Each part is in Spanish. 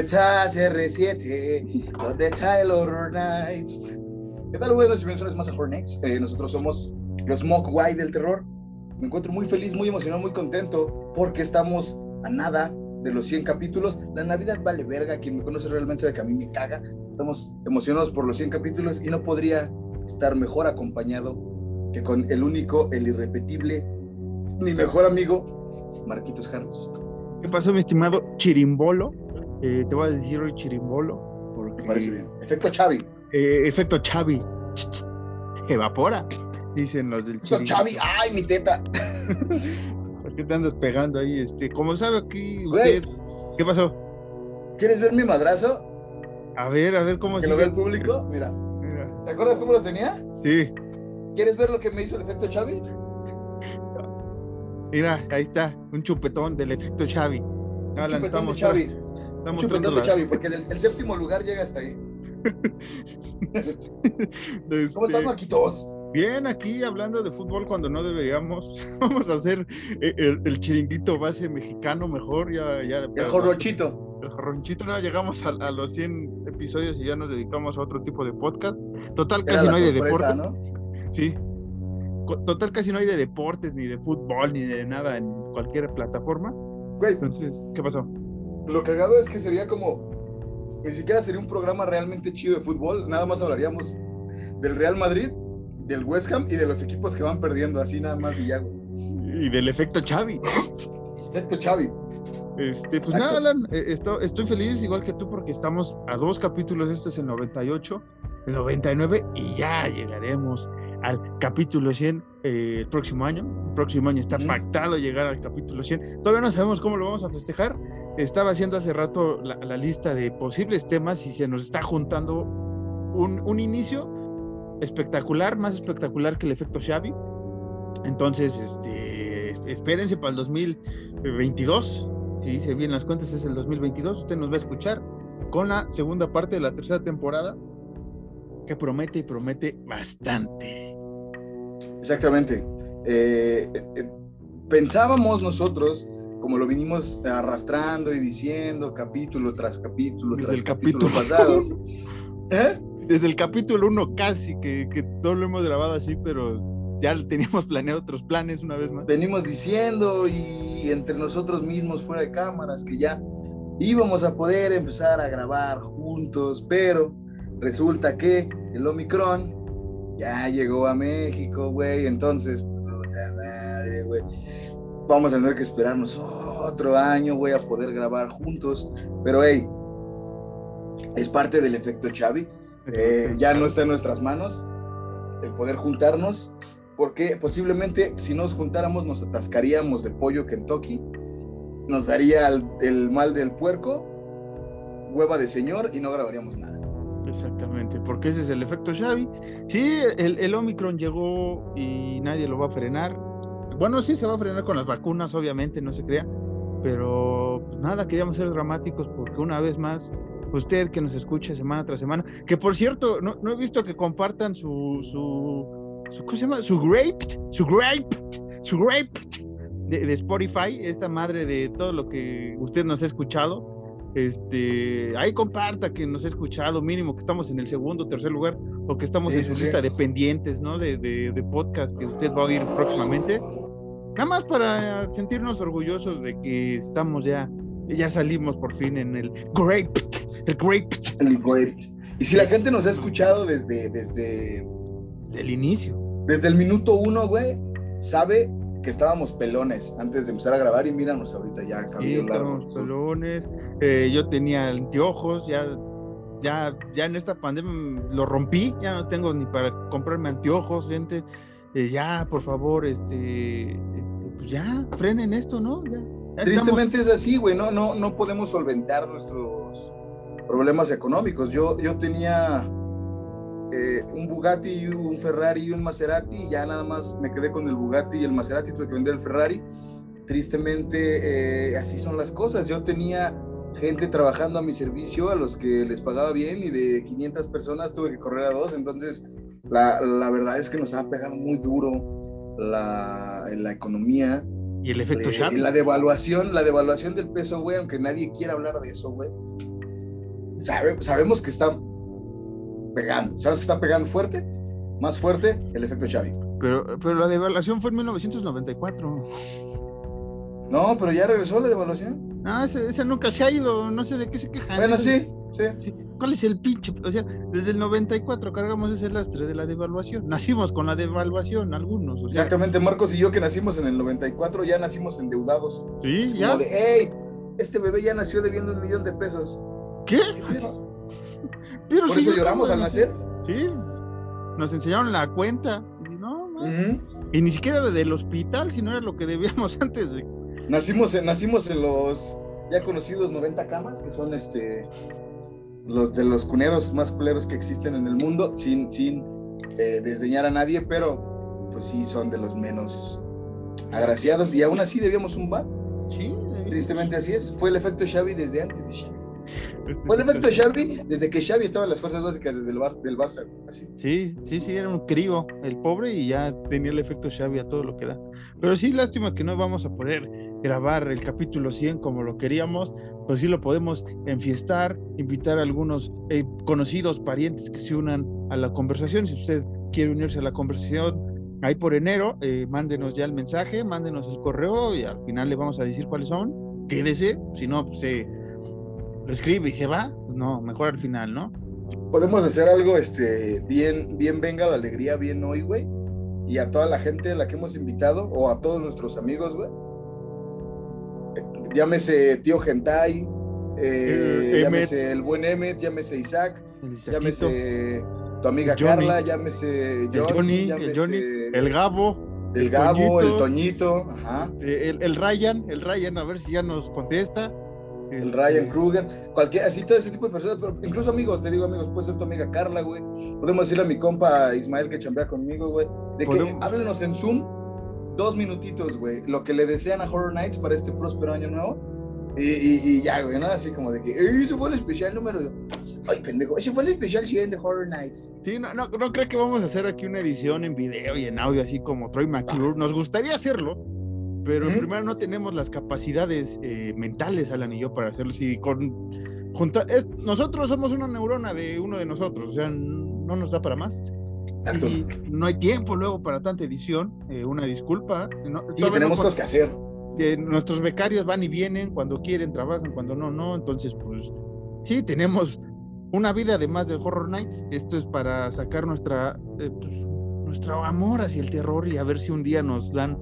¿Dónde está? ¿Dónde está CR7? ¿Dónde está el Horror Nights? ¿Qué tal? Buenas noches, bienvenidos más Horror Nights. Eh, nosotros somos los Mock White del terror. Me encuentro muy feliz, muy emocionado, muy contento porque estamos a nada de los 100 capítulos. La Navidad vale verga. Quien me conoce realmente sabe que a mí me caga. Estamos emocionados por los 100 capítulos y no podría estar mejor acompañado que con el único, el irrepetible, mi mejor amigo, Marquitos Carlos. ¿Qué pasó, mi estimado Chirimbolo? Eh, te voy a decir hoy Chirimbolo. Porque, Me parece bien. Efecto Xavi. eh, efecto Chavi. Evapora, dicen los del Efecto Chiringuito. Xavi. ¡Ay, mi teta! ¿Por qué te andas pegando ahí? Este, como sabe aquí Güey. usted. ¿Qué pasó? ¿Quieres ver mi madrazo? A ver, a ver cómo Que sigue. lo ve el público. Mira. Mira, ¿Te acuerdas cómo lo tenía? Sí, ¿Quieres ver lo que me hizo el efecto Xavi? mira, ahí está, un chupetón del efecto Xavi. Un chupetón de Xavi. Un mostrando la- Xavi, porque el, el séptimo lugar llega hasta ahí. Este, ¿Cómo estás, Marquitos? Bien, aquí hablando de fútbol cuando no deberíamos. Vamos a hacer eh, el, el chiringuito base mexicano mejor. Ya, ya, El jorrochito. El jorronchito, no llegamos a, a los 100 episodios y ya nos dedicamos a otro tipo de podcast. Total, Era casi no hay de deporte. ¿no? Sí. Total, casi no hay de deportes, ni de fútbol, ni de nada en cualquier plataforma. Güey, Entonces, ¿qué pasó? Lo cagado es que sería como. Ni siquiera sería un programa realmente chido de fútbol. Nada más hablaríamos del Real Madrid, del West Ham y de los equipos que van perdiendo. Así nada más y ya. Y del efecto Xavi. Efecto Xavi. Este, pues Exacto. nada, Alan, eh, esto- estoy feliz igual que tú porque estamos a dos capítulos, este es el 98, el 99 y ya llegaremos al capítulo 100 eh, el próximo año. El próximo año está pactado llegar al capítulo 100. Todavía no sabemos cómo lo vamos a festejar. Estaba haciendo hace rato la, la lista de posibles temas y se nos está juntando un, un inicio espectacular, más espectacular que el efecto Xavi. Entonces, este, espérense para el 2022 si hice bien las cuentas, es el 2022. Usted nos va a escuchar con la segunda parte de la tercera temporada, que promete y promete bastante. Exactamente. Eh, eh, eh, pensábamos nosotros, como lo vinimos arrastrando y diciendo capítulo tras capítulo Desde tras el capítulo, capítulo. pasado. ¿Eh? Desde el capítulo 1 casi, que, que todo lo hemos grabado así, pero ya teníamos planeado otros planes una vez más. Venimos diciendo y entre nosotros mismos fuera de cámaras que ya íbamos a poder empezar a grabar juntos, pero resulta que el Omicron ya llegó a México, güey, entonces, puta madre, güey. Vamos a tener que esperarnos otro año, güey, a poder grabar juntos, pero hey, es parte del efecto Xavi. Eh, ya no está en nuestras manos el poder juntarnos, porque posiblemente si nos juntáramos nos atascaríamos de pollo Kentucky, nos daría el, el mal del puerco, hueva de señor y no grabaríamos nada. Exactamente, porque ese es el efecto Xavi. Sí, el, el Omicron llegó y nadie lo va a frenar. Bueno, sí se va a frenar con las vacunas, obviamente, no se crea. Pero pues, nada, queríamos ser dramáticos porque una vez más, usted que nos escucha semana tras semana, que por cierto, no, no he visto que compartan su, su, su ¿cómo se llama? Su grape, su grape, su grape de, de Spotify, esta madre de todo lo que usted nos ha escuchado este, ahí comparta que nos ha escuchado, mínimo que estamos en el segundo tercer lugar, o que estamos Sí, en su sí. lista de pendientes, ¿no? De, de, de podcast que usted va a oír próximamente. Nada más para sentirnos orgullosos de que estamos ya, ya salimos por fin en el Grape, el Grape El grape. Y si la gente nos ha escuchado desde, desde, del inicio. desde el minuto uno, güey, sabe que estábamos pelones antes de empezar a grabar y míranos ahorita ya, Sí, estábamos pelones, eh, yo tenía anteojos, ya, ya, ya en esta pandemia lo rompí, ya no tengo ni para comprarme anteojos, gente. Ya, por favor, este, este, pues ya, frenen esto, ¿no? Ya estamos- Tristemente es así, güey, no, no, no podemos solventar nuestros problemas económicos. Yo, yo tenía eh, un Bugatti, un Ferrari y un Maserati, y ya nada más me quedé con el Bugatti y el Maserati, tuve que vender el Ferrari. Tristemente, eh, así son las cosas. Yo tenía gente trabajando a mi servicio, a los que les pagaba bien, y de 500 personas tuve que correr a dos, entonces la, la verdad es que nos ha pegado muy duro la, la economía Y el efecto Eh, la devaluación, la devaluación del peso, güey, aunque nadie quiera hablar de eso, güey. Sabe- sabemos que está pegando, sabemos que está pegando fuerte, más fuerte el efecto Xavi. Pero, pero la devaluación fue en 1994. No, pero ya regresó la devaluación. Ese, ese nunca se ha ido, no sé de qué se quejan. Bueno, sí. sí. ¿Cuál es el pinche? O sea, desde el 94 cargamos ese lastre de la devaluación. Nacimos con la devaluación, algunos. O sea, Exactamente, Marcos y yo que nacimos en el 94 ya nacimos endeudados. Sí, Es ya. Como de, hey, este bebé ya nació debiendo un millón de pesos. ¿Qué? Pero Por sí, eso lloramos al nacer. Sí. Nos enseñaron la cuenta. Y no, no. Y ni siquiera era del hospital, sino era lo que debíamos antes de. Nacimos en, nacimos en los ya conocidos 90 camas, que son este los de los cuneros más culeros que existen en el mundo, sin, sin eh, desdeñar a nadie, pero pues sí son de los menos agraciados y aún así debíamos un bar. Sí. Tristemente así es. Fue el efecto Xavi desde antes de Xavi. Fue el efecto Xavi desde que Xavi estaba en las fuerzas básicas desde el Bar del Barça. Así. Sí, sí, sí, era un crío el pobre y ya tenía el efecto Xavi a todo lo que da. Pero sí, lástima que no vamos a poder grabar el capítulo 100 como lo queríamos, pero sí lo podemos enfiestar, invitar a algunos eh, conocidos, parientes que se unan a la conversación. Si usted quiere unirse a la conversación ahí por enero, eh, mándenos ya el mensaje, mándenos el correo y al final le vamos a decir cuáles son. Quédese, si no, pues, se lo escribe y se va. No, mejor al final, ¿no? Podemos hacer algo este, bien, bien venga la alegría, bien hoy, güey. Y a toda la gente a la que hemos invitado, o a todos nuestros amigos, güey. Llámese tío Gentai, eh, Eh, llámese el buen Emmet, llámese Isaac, llámese tu amiga Johnny. Carla, llámese el Johnny, llámese el Johnny, el Gabo, el el Gabo, el Toñito. Ajá, eh, el, el Ryan, el Ryan, a ver si ya nos contesta. el Este, Ryan Kruger, cualquier, así todo ese tipo de personas, pero incluso amigos, te digo amigos, puede ser tu amiga Carla, güey. Podemos decirle a mi compa Ismael que chambea conmigo, güey, de que Podemos- háblenos en Zoom dos minutitos, güey, lo que le desean a Horror Nights para este próspero año nuevo. Y, y- y ya, güey, ¿no? Así como de que, "Ey, ese fue el especial número. Ay, pendejo, ese fue el especial 100 de Horror Nights. Sí, no, no, no creo que vamos a hacer aquí una edición en video y en audio, así como Troy McClure. Nos gustaría hacerlo, pero Ujú. primero no tenemos las capacidades eh, mentales, Alan y yo, para hacerlo. Si con, junta- es- nosotros somos una neurona de uno de nosotros, o sea, no nos da para más. Exacto. Y no hay tiempo luego para tanta edición. eh, una disculpa. No, Y tenemos no- cosas que hacer. nuestros becarios van y vienen cuando quieren, trabajan, cuando no, no. Entonces, pues sí, tenemos una vida además de Horror Nights. Esto es para sacar nuestra, eh, pues, nuestro amor hacia el terror y a ver si un día nos dan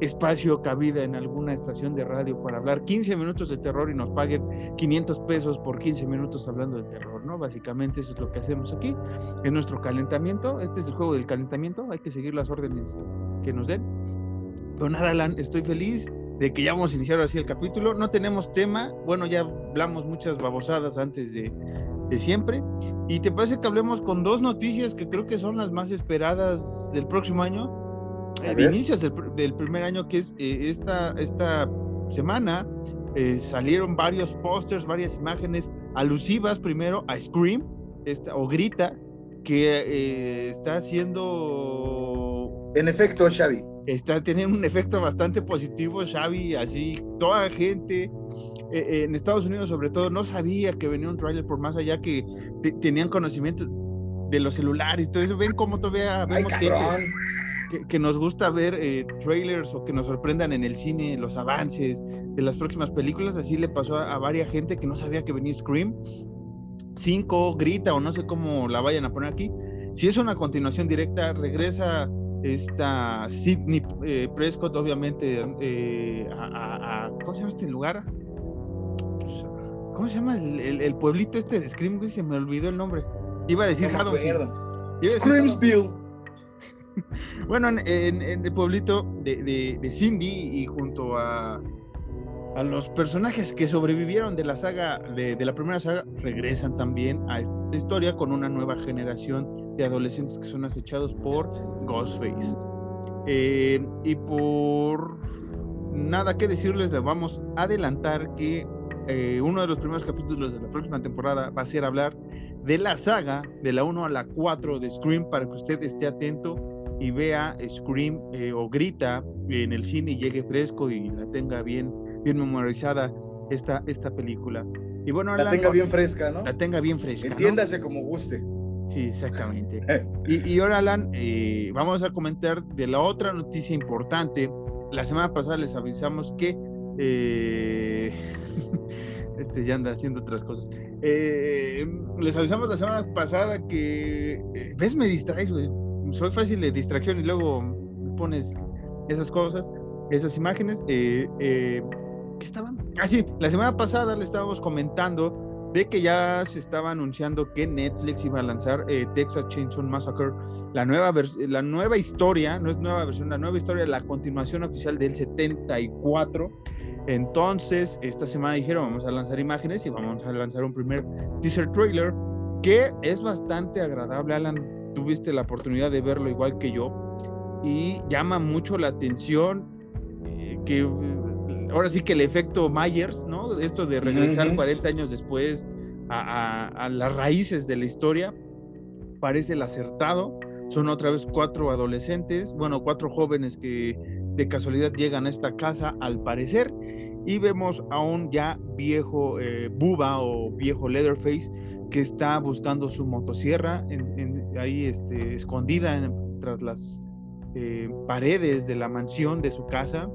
espacio, cabida en alguna estación de radio para hablar 15 minutos de terror y nos paguen 500 pesos por 15 minutos hablando de terror, ¿no? Básicamente eso es lo que hacemos aquí. Es nuestro calentamiento. Este es el juego del calentamiento. Hay que seguir las órdenes que nos den. Pero nada, Alan, estoy feliz de que ya vamos a iniciar así el capítulo. No tenemos tema. Bueno, ya hablamos muchas babosadas antes de, de siempre. Y te parece que hablemos con dos noticias que creo que son las más esperadas del próximo año, de inicios del, del primer año, que es eh, esta, esta semana. eh, salieron varios pósters, varias imágenes alusivas primero a Scream, esta, o Grita, que eh, está haciendo En efecto, Xavi. está teniendo un efecto bastante positivo, Xavi, así, toda gente eh, en Estados Unidos sobre todo no sabía que venía un tráiler por más allá que te- tenían conocimiento de los celulares y todo eso, ven cómo todavía Ay, vemos gente cabrón. Que, que nos gusta ver eh, trailers o que nos sorprendan en el cine, los avances de las próximas películas, así le pasó a, a varias gente que no sabía que venía Scream 5, Grita o no sé cómo la vayan a poner aquí, si es una continuación directa, regresa esta Sidney eh, Prescott, obviamente, eh, a, ¿cómo se llama este lugar? Pues, ¿Cómo se llama el, el- el pueblito este de Scream? Se me olvidó el nombre. Iba a decir No me Haddonfield. acuerdo. Iba a decir Screamsville. Bueno, en, el pueblito de, de- Cindy y junto a, los personajes que sobrevivieron de la saga, de, la primera saga, regresan también a esta historia con una nueva generación de adolescentes que son acechados por Ghostface. Eh, y por nada que decirles, les vamos a adelantar que eh, uno de los primeros capítulos de la próxima temporada va a ser hablar de la saga de la 1 a la 4 de Scream para que usted esté atento y vea Scream eh, o grita en el cine y llegue fresco y la tenga bien, bien memorizada esta, esta película. Y bueno, la tenga bien fresca, ¿no? La tenga bien fresca. Entiéndase como guste. Sí, exactamente. y, y, ahora, Alan, eh, vamos a comentar de la otra noticia importante. La semana pasada les avisamos que eh, este ya anda haciendo otras cosas. Eh, les avisamos la semana pasada que ves me distraes, güey. Soy fácil de distracción y luego pones esas cosas, esas imágenes. ¿Qué estaban? Ah, la semana pasada le estábamos comentando de que ya se estaba anunciando que Netflix iba a lanzar eh, Texas Chainsaw Massacre, la nueva, la nueva historia, no es nueva versión, la nueva historia, la continuación oficial del 74. Entonces, esta semana dijeron, vamos a lanzar imágenes y vamos a lanzar un primer teaser trailer que es bastante agradable. Alan, tuviste la oportunidad de verlo igual que yo y llama mucho la atención eh, que ahora sí que el efecto Myers, ¿no? Esto de regresar 40 años después a, las raíces de la historia, parece el acertado. Son otra vez cuatro adolescentes, bueno, cuatro jóvenes que de casualidad llegan a esta casa al parecer y vemos a un ya viejo eh, Buba o viejo Leatherface que está buscando su motosierra ahí este, escondida tras las eh, paredes de la mansión de su casa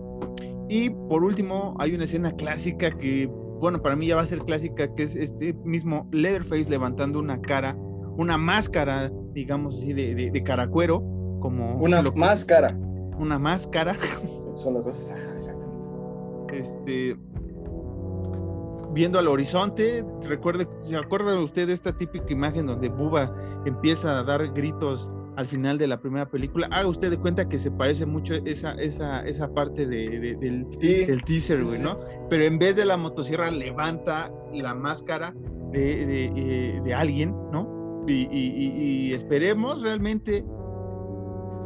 y por último, hay una escena clásica que, bueno, para mí ya va a ser clásica, que es este mismo Leatherface levantando una cara, una máscara, digamos así, de, de, caracuero, como... Una máscara. Una máscara. Son las dos, ah, exactamente. Este, viendo al horizonte, recuerde, ¿se acuerda usted de esta típica imagen donde Buba empieza a dar gritos al final de la primera película. Haga usted de cuenta que se parece mucho esa, esa, esa parte de, del, teaser, güey, ¿no? Pero en vez de la motosierra levanta la máscara de, eh, alguien, ¿no? Y, esperemos realmente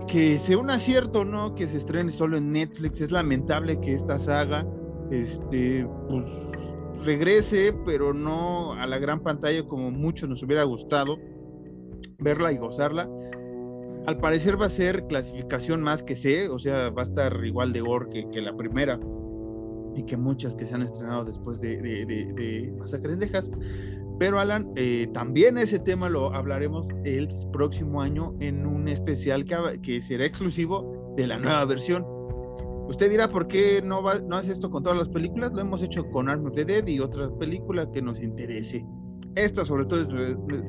que sea un acierto, ¿no? Que se estrene solo en Netflix. Es lamentable que esta saga, este, pues, regrese, pero no a la gran pantalla como mucho nos hubiera gustado verla y gozarla. Al parecer va a ser clasificación más que C, o sea, va a estar igual de gore que, la primera y que muchas que se han estrenado después de, de, de, Texas. Pero Alan, eh, también ese tema lo hablaremos el próximo año en un especial que, que será exclusivo de la nueva versión. Usted dirá, ¿por qué no, hace esto con todas las películas? Lo hemos hecho con Arm of Dead y otra película que nos interese. Esta sobre todo es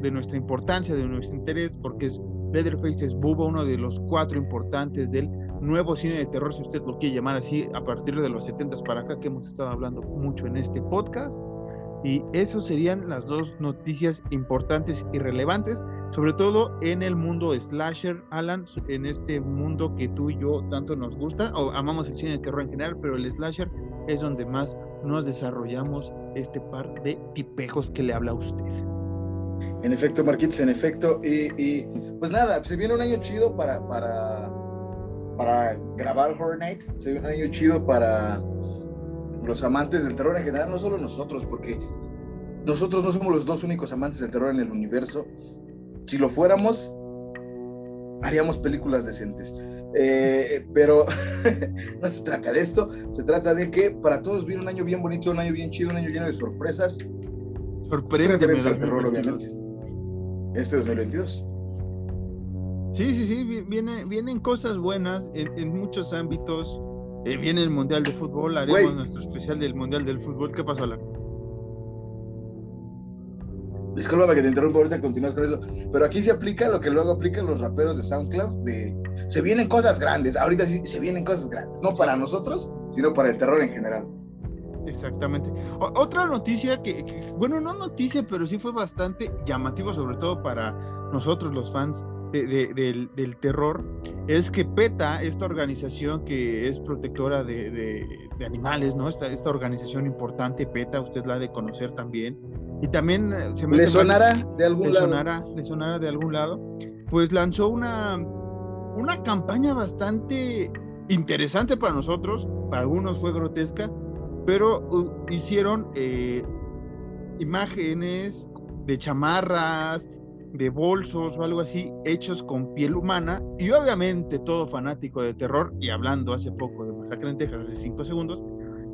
de, nuestra importancia, de nuestro interés, porque es Leatherface es Bubba, uno de los cuatro importantes del nuevo cine de terror, si usted lo quiere llamar así, a partir de los 70 para acá, que hemos estado hablando mucho en este podcast. Y eso serían las dos noticias importantes y relevantes, sobre todo en el mundo slasher, Alan, en este mundo que tú y yo tanto nos gusta, o amamos el cine de terror en general, pero el slasher es donde más nos desarrollamos este par de tipejos que le habla a usted. En efecto, Marquitos, en efecto. Y, pues nada, se viene un año chido para, para, para grabar Horror Nights. Se viene un año chido para los amantes del terror en general, no solo nosotros, porque nosotros no somos los dos únicos amantes del terror en el universo. Si lo fuéramos, haríamos películas decentes. Eh, pero no se trata de esto, se trata de que para todos viene un año bien bonito, un año bien chido, un año lleno de sorpresas. Sorprende el terror, obviamente. Este 2022. Sí, sí, sí, viene, vienen cosas buenas en, muchos ámbitos. Eh, viene el Mundial de Fútbol, haremos nuestro especial del Mundial del Fútbol. ¿Qué pasó, Alan? Disculpa que te interrumpa, ahorita continúas con eso. Pero aquí se aplica lo que luego aplican los raperos de SoundCloud, de se vienen cosas grandes, ahorita sí se vienen cosas grandes, no para nosotros, sino para el terror en general. Exactamente. otra noticia que, bueno, no noticia, pero sí fue bastante llamativo, sobre todo para nosotros los fans del, terror, es que PETA, esta organización que es protectora de, animales, ¿no? Esta, esta organización importante, PETA, usted la ha de conocer también, y también eh, se me ¿Le sonará de algún lado? Sonará, le sonará de algún lado. Pues lanzó una, una campaña bastante interesante para nosotros, para algunos fue grotesca, pero uh, hicieron eh, imágenes de chamarras, de bolsos o algo así hechos con piel humana y obviamente todo fanático de terror y hablando hace poco de Masacre en Texas hace cinco segundos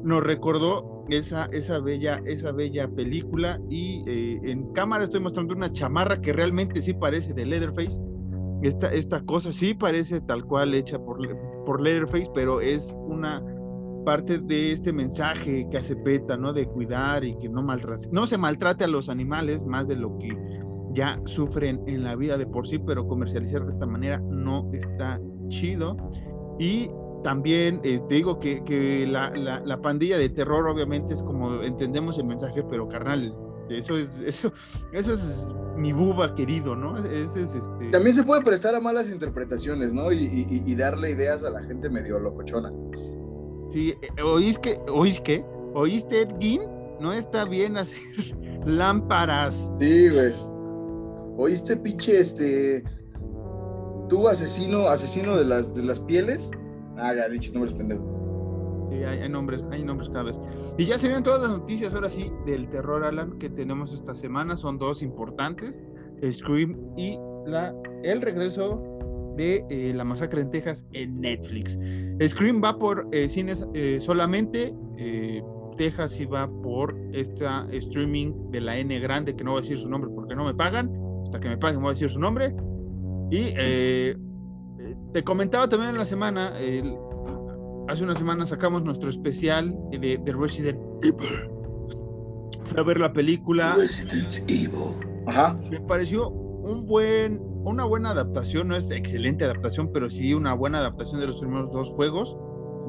nos recordó esa, esa, bella, esa bella película y eh, en cámara estoy mostrando una chamarra que realmente sí parece de Leatherface esta, esta cosa sí parece tal cual hecha por, por Leatherface pero es una parte de este mensaje que hace PETA, ¿no? De cuidar y que no, maltrate, no se maltrate a los animales más de lo que ya sufren en la vida de por sí, pero comercializar de esta manera no está chido. Y también eh, te digo que, que la, la, pandilla de terror obviamente es como entendemos el mensaje, pero carnal, eso es, eso, eso es mi buba querido, ¿no? es, este... También se puede prestar a malas interpretaciones, ¿no? Y, y, y darle ideas a la gente medio locochona. Sí, eh, ¿oíste que, ¿oíste ¿Oíste, Edgin? No está bien hacer lámparas. Sí, güey. ¿Oíste, pinche, este. Tú, asesino, asesino de las, de las pieles? Ah, ya, dichos nombres pendejos. Sí, hay, nombres, hay nombres cada vez. Y ya se ven todas las noticias ahora sí del terror, Alan, que tenemos esta semana. Son dos importantes: Scream y la, el regreso de eh, La Masacre en Texas en Netflix. Scream va por eh, cines eh, solamente, Texas va por esta streaming de la N grande, que no voy a decir su nombre porque no me pagan, hasta que me paguen voy a decir su nombre. Y te comentaba también en la semana, hace una semana sacamos nuestro especial de, de Resident Evil. Fui a ver la película. Resident Evil. Ajá. Me pareció un buen una buena adaptación, no es excelente adaptación, pero sí una buena adaptación de los primeros dos juegos.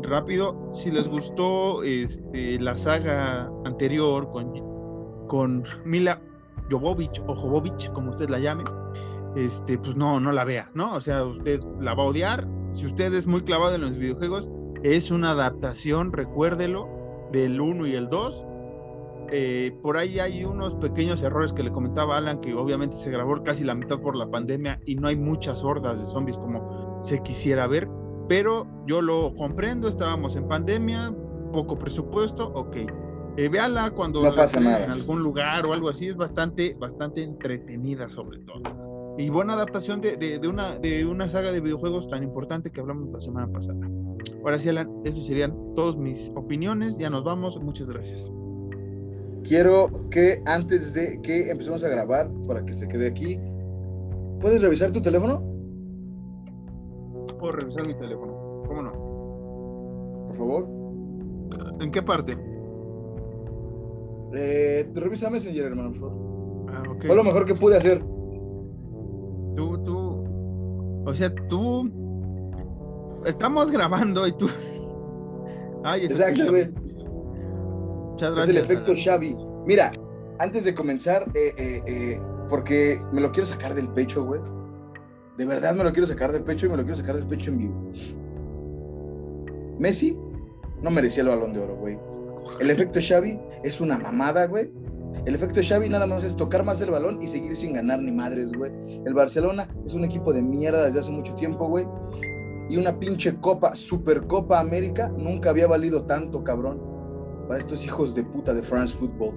Rápido, si les gustó este, la saga anterior con, con Mila Jovovich o Jovovich, como usted la llame, este, pues no, no la vea, ¿no? O sea, usted la va a odiar. Si usted es muy clavado en los videojuegos, es una adaptación, recuérdelo, del 1 y el 2 eh, por ahí hay unos pequeños errores que le comentaba Alan, que obviamente se grabó casi la mitad por la pandemia y no hay muchas hordas de zombies como se quisiera ver, pero yo lo comprendo, estábamos en pandemia, poco presupuesto, ok. Eh, véala cuando no pasa nada. en algún lugar o algo así, es bastante, bastante entretenida sobre todo. Y buena adaptación de, de, una, de una saga de videojuegos tan importante que hablamos la semana pasada. Ahora sí, Alan, esos serían todas mis opiniones. Ya nos vamos. Muchas gracias quiero que antes de que empecemos a grabar, para que se quede aquí, ¿puedes revisar tu teléfono? Puedo revisar mi teléfono, ¿cómo no? Por favor. ¿En qué parte? Eh, revisa Messenger, hermano, por favor. Ah, okay. Fue lo mejor que pude hacer. Tú, tú. O sea, tú. Estamos grabando y tú. Ay, Exacto, güey. Es el efecto Xavi. Mira, antes de comenzar, eh, eh, eh, porque me lo quiero sacar del pecho, güey. De verdad me lo quiero sacar del pecho y me lo quiero sacar del pecho en vivo. Messi no merecía el balón de oro, güey. El efecto Xavi es una mamada, güey. El efecto Xavi nada más es tocar más el balón y seguir sin ganar ni madres, güey. El Barcelona es un equipo de mierda desde hace mucho tiempo, güey. Y una pinche copa, Supercopa América, nunca había valido tanto, cabrón para estos hijos de puta de France Football.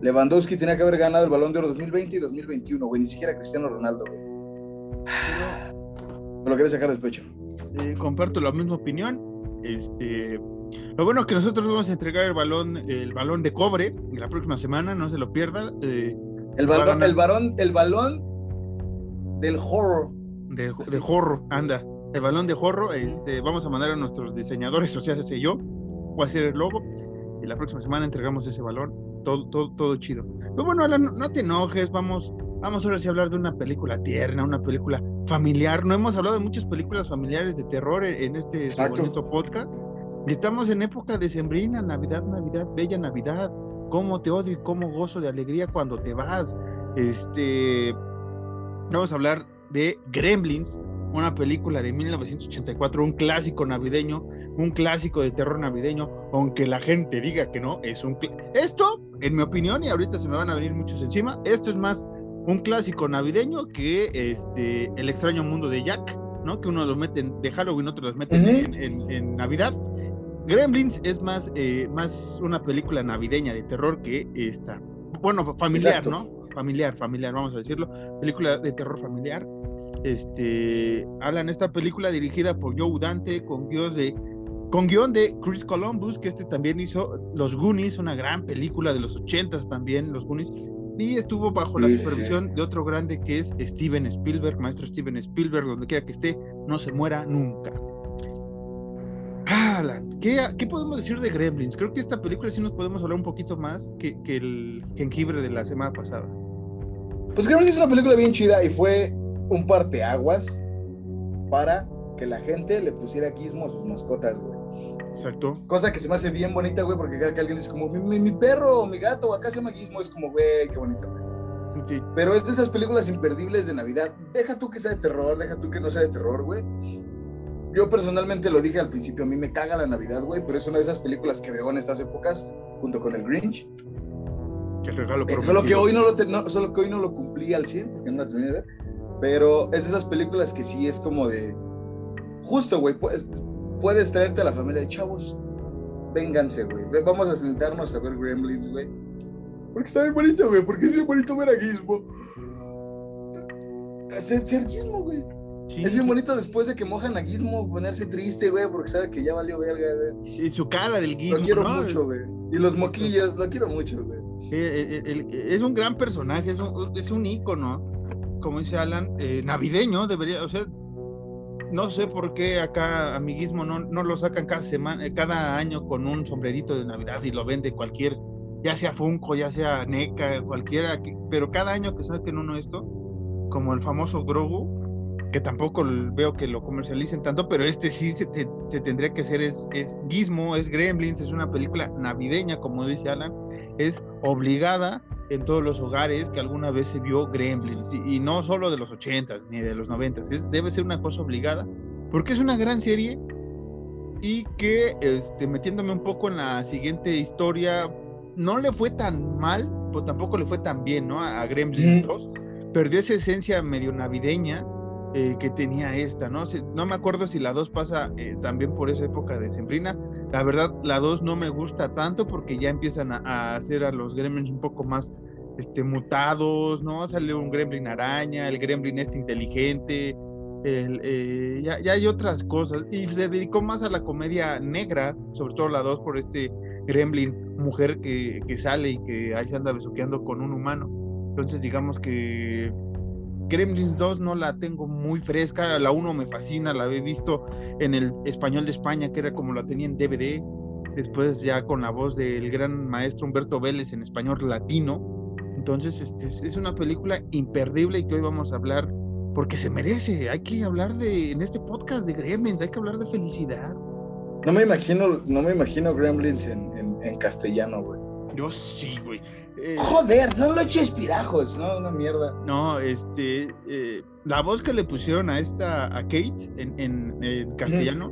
Lewandowski tenía que haber ganado el Balón de Oro 2020 y 2021, güey, ni siquiera Cristiano Ronaldo, güey. Me lo quería sacar del pecho. Eh, comparto la misma opinión. Este, lo bueno que nosotros vamos a entregar el balón, el balón de cobre la próxima semana, no se lo pierda. Eh, el, balón, el, balón, el balón del horror. De, de horror, anda. El balón de horror, este, vamos a mandar a nuestros diseñadores, o sea, ese yo, voy a hacer el logo y la próxima semana entregamos ese valor. Todo, todo, todo chido. Pero bueno, Alan, no te enojes, vamos, vamos ahora sí a hablar de una película tierna, una película familiar. No hemos hablado de muchas películas familiares de terror en, este bonito podcast. Estamos en época de sembrina, Navidad, Navidad, bella Navidad. Cómo te odio y cómo gozo de alegría cuando te vas. Este, vamos a hablar de Gremlins, una película de 1984, un clásico navideño un clásico de terror navideño, aunque la gente diga que no, es un... Esto, en mi opinión, y ahorita se me van a venir muchos encima, esto es más un clásico navideño que este, El extraño mundo de Jack, ¿no? Que uno lo meten de Halloween, otro los meten en, Navidad. Gremlins es más, eh, más una película navideña de terror que esta. Bueno, familiar, ¿no? familiar, familiar, vamos a decirlo, película de terror familiar. Este, hablan esta película dirigida por Joe Dante con guion de con guion de Chris Columbus, que este también hizo Los Goonies, una gran película de los ochentas también, Los Goonies, y estuvo bajo la supervisión de otro grande que es Steven Spielberg, maestro Steven Spielberg, donde quiera que esté, no se muera nunca. Alan, ¿qué, ¿qué, podemos decir de Gremlins? Creo que esta película sí nos podemos hablar un poquito más que, que el jengibre de la semana pasada. Pues Gremlins es una película bien chida y fue un parteaguas para que la gente le pusiera gizmo a sus mascotas, güey. Exacto. Cosa que se me hace bien bonita, güey, porque cada que alguien dice como, mi, mi, perro o mi gato, acá se llama gizmo, es como, güey, qué bonito, güey. Pero es de esas películas imperdibles de Navidad. Deja tú que sea de terror, deja tú que no sea de terror, güey. Yo personalmente lo dije al principio, a mí me caga la Navidad, güey, pero es una de esas películas que veo en estas épocas, junto con el Grinch. Qué regalo eh, solo que hoy no lo solo que hoy no lo cumplí al 100, porque no la de ver. Pero es de esas películas que sí es como de justo, güey, puedes, puedes traerte a la familia de chavos, vénganse, güey. Vamos a sentarnos a ver Gremlins, güey. Porque está bien bonito, güey, porque es bien bonito ver a Gizmo. Ser, ser Gizmo, güey. Es bien bonito después de que mojan a Gizmo ponerse triste, güey, porque sabe que ya valió verga, güey. Y su cara del Gizmo. Lo quiero mucho, güey. Y los moquillos, lo quiero mucho, güey. es un gran personaje, es un, es un ícono, como dice Alan, eh, navideño, debería, o sea, no sé por qué acá amiguismo no, no lo sacan cada semana, eh, cada año con un sombrerito de Navidad y lo vende cualquier, ya sea Funko, ya sea NECA, cualquiera, pero cada año que saquen uno esto, como el famoso Grogu, que tampoco veo que lo comercialicen tanto, pero este sí se, se tendría que hacer, es, es Gizmo, es Gremlins, es una película navideña, como dice Alan, es obligada en todos los hogares que alguna vez se vio Gremlins, y, no solo de los 80 ni de los 90 es, debe ser una cosa obligada, porque es una gran serie y que, este, metiéndome un poco en la siguiente historia, no le fue tan mal, pero tampoco le fue tan bien, ¿no? A, Gremlins 2, perdió esa esencia medio navideña, eh, que tenía esta, ¿no? no me acuerdo si la 2 pasa eh, también por esa época de Sembrina. La verdad, la 2 no me gusta tanto porque ya empiezan a, hacer a los gremlins un poco más este, mutados, ¿no? Sale un gremlin araña, el gremlin este inteligente, eh, ya, ya, hay otras cosas. Y se dedicó más a la comedia negra, sobre todo la 2 por este gremlin mujer que, que sale y que ahí se anda besuqueando con un humano. Entonces digamos que Gremlins 2 no la tengo muy fresca, la 1 me fascina, la he visto en el español de España, que era como la tenía en DVD, después ya con la voz del gran maestro Humberto Vélez en español latino. Entonces, este, es una película imperdible y que hoy vamos a hablar porque se merece. Hay que hablar de, en este podcast de Gremlins, hay que hablar de felicidad. No me imagino, no me imagino Gremlins en, en castellano, güey. Yo sí, güey. Eh, Joder, no lo eches pirajos, no, una mierda. No, este, eh, la voz que le pusieron a esta, a Kate en, en, castellano,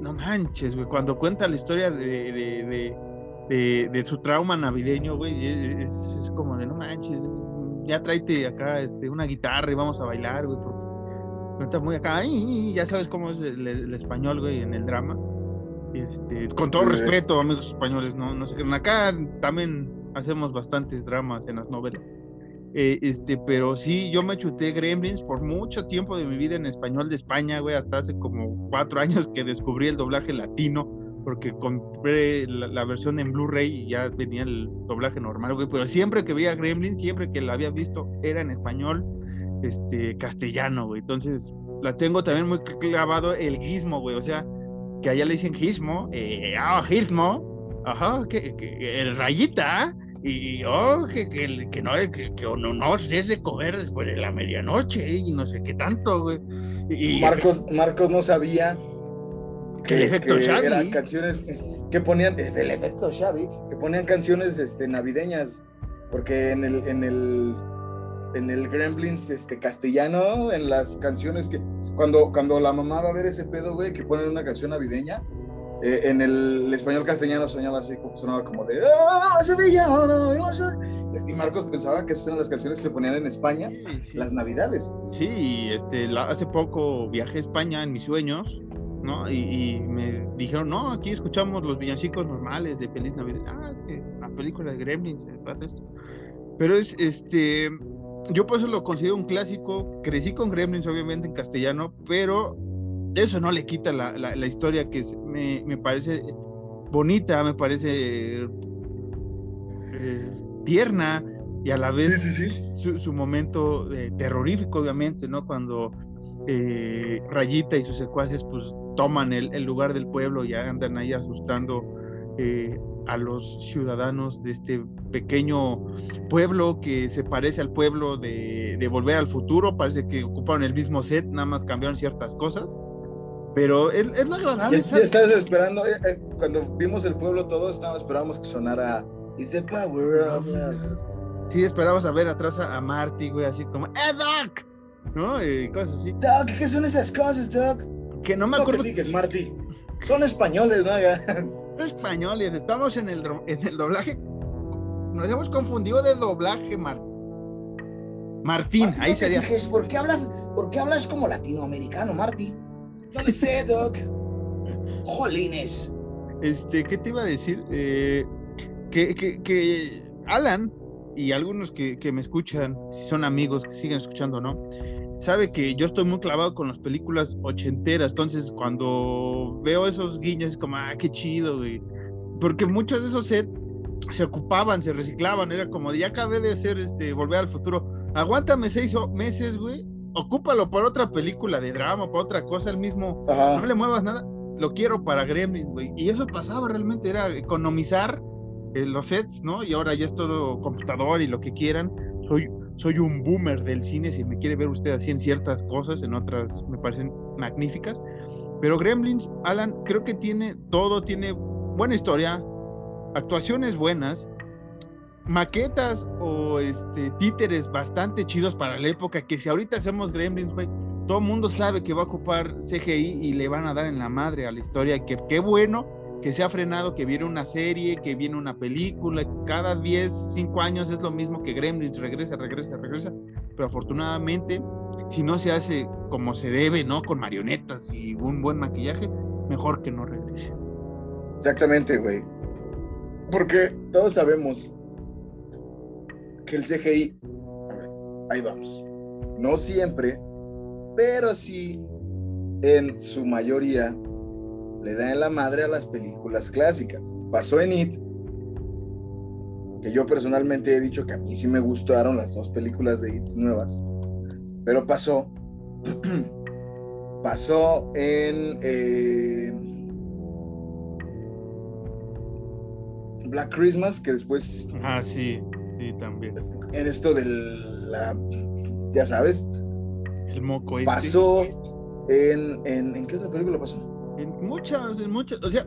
no manches, güey, cuando cuenta la historia de, de, de, de su trauma navideño, güey, es, es, como de no manches, ya tráete acá este, una guitarra y vamos a bailar, güey, porque está muy acá, y ya sabes cómo es el español, güey, en el drama. Este, con todo respeto, amigos españoles, no, no sé qué. Acá también hacemos bastantes dramas en las novelas. Eh, este, pero sí, yo me chuté Gremlins por mucho tiempo de mi vida en español de España, güey, hasta hace como cuatro años que descubrí el doblaje latino, porque compré la, versión en Blu-ray y ya venía el doblaje normal, güey, pero siempre que veía Gremlins, siempre que la había visto, era en español, este, castellano, güey. Entonces, la tengo también muy clavado el guismo, güey, o sea, que allá le dicen gizmo, eh, ah, gizmo, ajá, que, el rayita, y oh, que, que, que no, que, que no, no es de comer después de la medianoche, y no sé qué tanto, güey. Y, Marcos, Marcos no sabía que, eran canciones que ponían, el efecto Xavi, que ponían canciones este, navideñas, porque en el, en el, en el Gremlins este, castellano, en las canciones que, cuando, cuando la mamá va a ver ese pedo, güey, que ponen una canción navideña, eh, en el, español castellano soñaba así, como, sonaba como de ¡Ah, Sevilla! Y Marcos pensaba que esas eran las canciones que se ponían en España, las navidades. Sí, este, hace poco viajé a España en mis sueños, ¿no? Y, me dijeron, no, aquí escuchamos los villancicos normales de Feliz Navidad. Ah, la película de Gremlins, pasa esto. Pero es este. Yo por eso lo considero un clásico. Crecí con Gremlins, obviamente, en castellano, pero eso no le quita la, la, historia que me, me, parece bonita, me parece eh, tierna y a la vez Su, momento eh, terrorífico, obviamente, ¿no? Cuando eh, Rayita y sus secuaces pues toman el, el, lugar del pueblo y andan ahí asustando a los ciudadanos de este pequeño pueblo que se parece al pueblo de, de, Volver al Futuro, parece que ocuparon el mismo set, nada más cambiaron ciertas cosas, pero es, es lo agradable. Ya, estás esperando, eh, eh, cuando vimos el pueblo todos estábamos esperábamos que sonara Is the power of love. Sí, esperabas a ver atrás a, Marty, güey, así como, ¡Eh, Doc! ¿No? Y cosas así. Doc, ¿qué son esas cosas, Doc? Que no me acuerdo. que Marty. Son españoles, ¿no? españoles, estamos en el, en el doblaje. Nos hemos confundido de doblaje, Martín. Martín, ahí sería. ¿por, qué hablas, ¿Por qué hablas como latinoamericano, Martín? No le sé, Doc. Jolines. Este, ¿qué te iba a decir? Eh, que, que, que, Alan y algunos que, que, me escuchan, si son amigos que siguen escuchando, ¿no? Sabe que yo estoy muy clavado con las películas ochenteras, entonces cuando veo esos guiños es como, ah, qué chido, güey. Porque muchos de esos sets se ocupaban, se reciclaban, era como, ya acabé de hacer este, Volver al Futuro, aguántame seis meses, güey, ocúpalo para otra película de drama, para otra cosa, el mismo, no le muevas nada, lo quiero para Gremlin, güey. Y eso pasaba realmente, era economizar eh, los sets, ¿no? Y ahora ya es todo computador y lo que quieran. Soy, soy un boomer del cine, si me quiere ver usted así en ciertas cosas, en otras me parecen magníficas. Pero Gremlins, Alan, creo que tiene todo, tiene buena historia, actuaciones buenas, maquetas o este, títeres bastante chidos para la época, que si ahorita hacemos Gremlins, güey, todo el mundo sabe que va a ocupar CGI y le van a dar en la madre a la historia, que qué bueno que se ha frenado, que viene una serie, que viene una película, cada 10, 5 años es lo mismo que Gremlins, regresa, regresa, regresa, pero afortunadamente, si no se hace como se debe, ¿no? Con marionetas y un buen maquillaje, mejor que no regrese. Exactamente, güey. Porque todos sabemos que el CGI, ahí vamos, no siempre, pero sí en su mayoría le da en la madre a las películas clásicas. Pasó en It, que yo personalmente he dicho que a mí sí me gustaron las dos películas de It nuevas, pero pasó, pasó en... Eh, Black Christmas, que después. Ah, sí, sí, también. En esto del. La, ya sabes. El moco este. Pasó en, en. ¿En qué otra película pasó? En muchas, en muchas. O sea.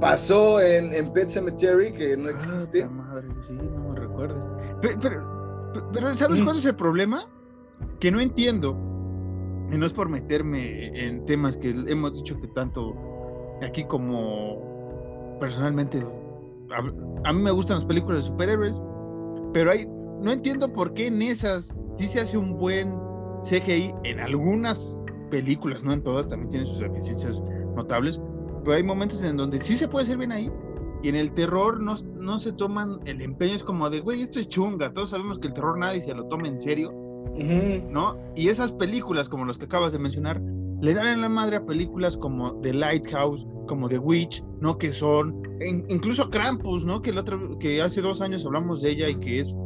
Pasó en, en Pet Cemetery, que no ah, existe. madre, sí, no me recuerdo. Pero, pero, ¿sabes cuál es el problema? Que no entiendo. Y no es por meterme en temas que hemos dicho que tanto aquí como personalmente a, mí me gustan las películas de superhéroes, pero hay, no entiendo por qué en esas sí se hace un buen CGI en algunas películas, no en todas, también tienen sus deficiencias notables, pero hay momentos en donde sí se puede hacer bien ahí. Y en el terror no, no se toman el empeño, es como de, güey, esto es chunga, todos sabemos que el terror nadie se lo toma en serio, ¿no? Y esas películas como los que acabas de mencionar, le dan en la madre a películas como The Lighthouse, como The Witch, ¿no? Que son, incluso Krampus, ¿no? Que, el otro, que hace dos años hablamos de ella y que es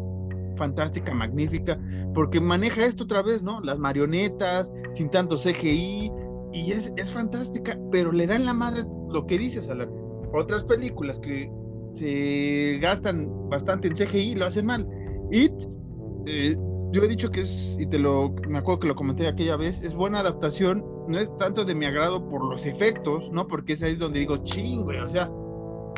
fantástica, magnífica, porque maneja esto otra vez, ¿no? Las marionetas, sin tanto CGI, y es, es fantástica, pero le dan la madre lo que dices a las otras películas que se gastan bastante en CGI lo hacen mal. It eh, yo he dicho que es, y te lo, me acuerdo que lo comenté aquella vez, es buena adaptación, no es tanto de mi agrado por los efectos, ¿no? Porque es ahí donde digo, ching, güey, o sea,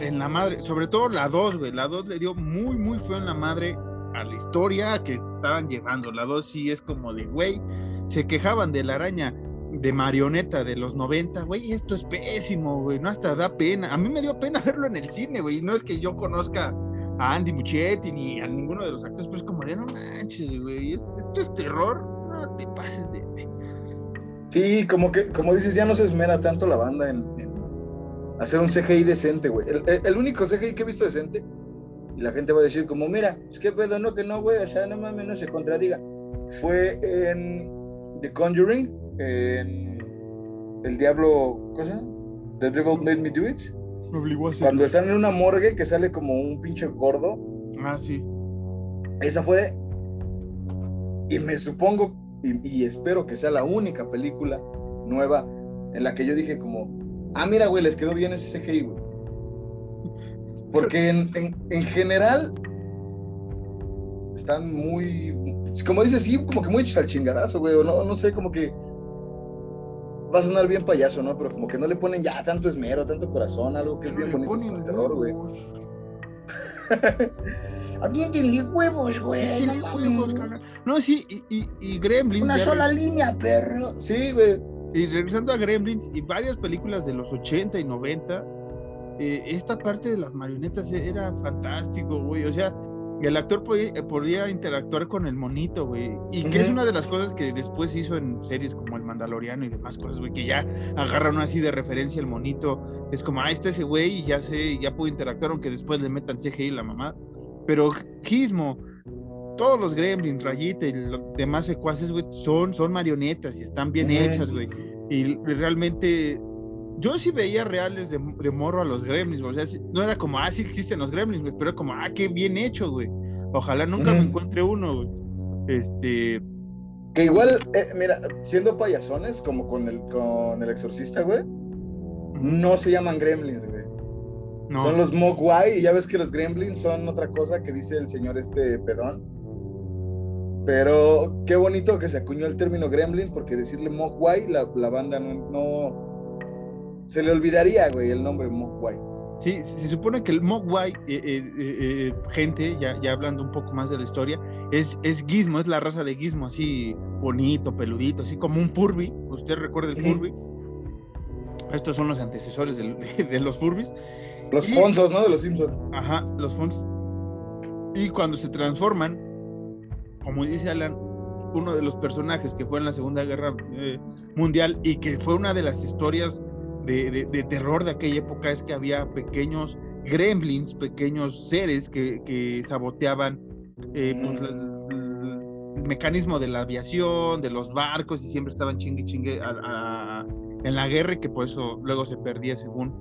en la madre, sobre todo la 2, güey, la 2 le dio muy, muy feo en la madre a la historia que estaban llevando, la 2 sí es como de, güey, se quejaban de la araña de marioneta de los 90, güey, esto es pésimo, güey, no hasta da pena, a mí me dio pena verlo en el cine, güey, no es que yo conozca a Andy Muchetti ni a ninguno de los actores, pues como de no manches, güey, esto es terror, no te pases de. Sí, como que, como dices, ya no se esmera tanto la banda en, hacer un CGI decente, güey. El, único CGI que he visto decente Y la gente va a decir como, mira, es que pedo, no, que no, güey, o sea, no mames, no se contradiga. Fue en The Conjuring, en El Diablo, ¿cosa? The Devil Made Me Do It. Cuando están en una morgue que sale como un pinche gordo. Ah, sí. Esa fue, y me supongo, y, y espero que sea la única película nueva en la que yo dije como, ah, mira, güey, les quedó bien ese CGI, güey. Porque en, en, general están muy, como dices, sí, como que muy hechos al chingadazo, güey, o no, no sé, como que va a sonar bien payaso, ¿no? Pero como que no le ponen ya tanto esmero, tanto corazón, algo que es bien bonito el terror, güey. Aviéntenle huevos, güey. No, huevos, no, sí, y, y, y Gremlins. Una sola línea, perro. Sí, güey. Y regresando a Gremlins y varias películas de los 80 y 90, eh, esta parte de las marionetas era fantástico, güey. O sea, el actor podía, interactuar con el monito, güey. Y que es una de las cosas que después hizo en series como El Mandaloriano y demás cosas, güey, que ya agarran así de referencia el monito. Es como, ah, está ese güey y ya sé, ya puedo interactuar, aunque después le metan CGI la mamá. Pero Gizmo, todos los gremlins, Rayita y los demás secuaces, güey, son, son marionetas y están bien hechas, güey. Y realmente yo sí veía reales de, morro a los gremlins, o sea, no era como, ah, sí existen los gremlins, güey, pero como, ah, qué bien hecho, güey. Ojalá nunca me encuentre uno, güey. Este. Que igual, eh, mira, siendo payasones, como con el, con el exorcista, güey, no se llaman gremlins, güey. No. Son los Mogwai, y ya ves que los gremlins son otra cosa que dice el señor este pedón. Pero qué bonito que se acuñó el término gremlin, porque decirle Mogwai, la, la banda no se le olvidaría, güey, el nombre Mogwai. Sí, se supone que el Mogwai, eh, eh, eh, gente, ya, ya hablando un poco más de la historia, es, es Gizmo, es la raza de Gizmo, así bonito, peludito, así como un Furby. ¿Usted recuerda el Furby? Estos son los antecesores de, los Furbis. Los Fonsos, ¿no? De los Simpsons. Ajá, los Fonsos. Y cuando se transforman, como dice Alan, uno de los personajes que fue en la Segunda Guerra Mundial y que fue una de las historias de, terror de aquella época es que había pequeños gremlins, pequeños seres que, saboteaban eh, pues, el, mecanismo de la aviación, de los barcos, y siempre estaban chingue chingue en la guerra y que por eso luego se perdía según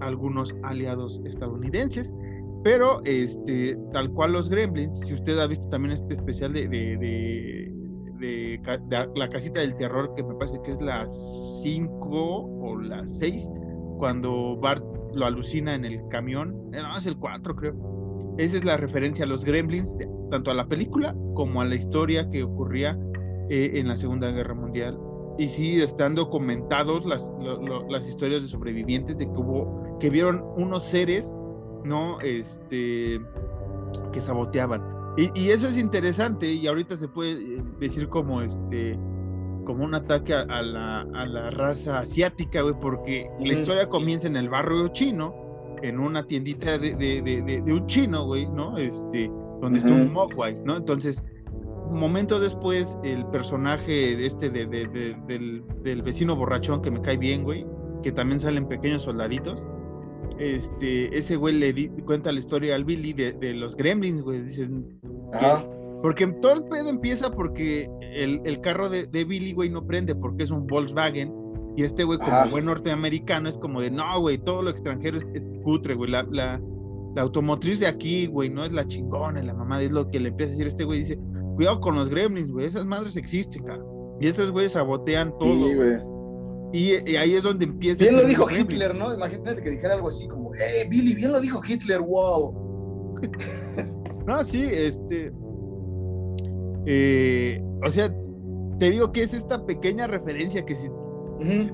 algunos aliados estadounidenses. Pero este, tal cual los gremlins, si usted ha visto también este especial de de, la casita del terror, que me parece que es la 5 o la 6, cuando Bart lo alucina en el camión, no, es el 4 creo. Esa es la referencia a los gremlins, tanto a la película como a la historia que ocurría eh, en la Segunda Guerra Mundial. Y sí, están documentados las, las historias de sobrevivientes de que hubo, que vieron unos seres, ¿no? Este, que saboteaban y, eso es interesante y ahorita se puede eh, decir como este como un ataque a, la, a la, raza asiática, güey, porque la historia comienza en el barrio chino, en una tiendita de, de, de, un chino, güey, ¿no? Este, donde está un Mogwai, ¿no? Entonces, momento después, el personaje este del, del vecino borrachón que me cae bien, güey, que también salen pequeños soldaditos, este, ese güey le cuenta la historia al Billy de, los gremlins, güey. Dicen. Porque todo el pedo empieza porque el, carro de, Billy, güey, no prende porque es un Volkswagen. Y este güey, como buen norteamericano, es como de, no, güey, todo lo extranjero es, cutre, güey. La, la, automotriz de aquí, güey, no es la chingona, la mamá es lo que le empieza a decir este güey. Dice, cuidado con los gremlins, güey, esas madres existen, cabrón. Y esos güeyes sabotean todo. Sí, güey. Y, ahí es donde empieza. Bien lo dijo Hitler, ¿no? Imagínate que dijera algo así como, ¡eh, Billy! Bien lo dijo Hitler, wow. no, sí, este. Eh, o sea, te digo que es esta pequeña referencia que si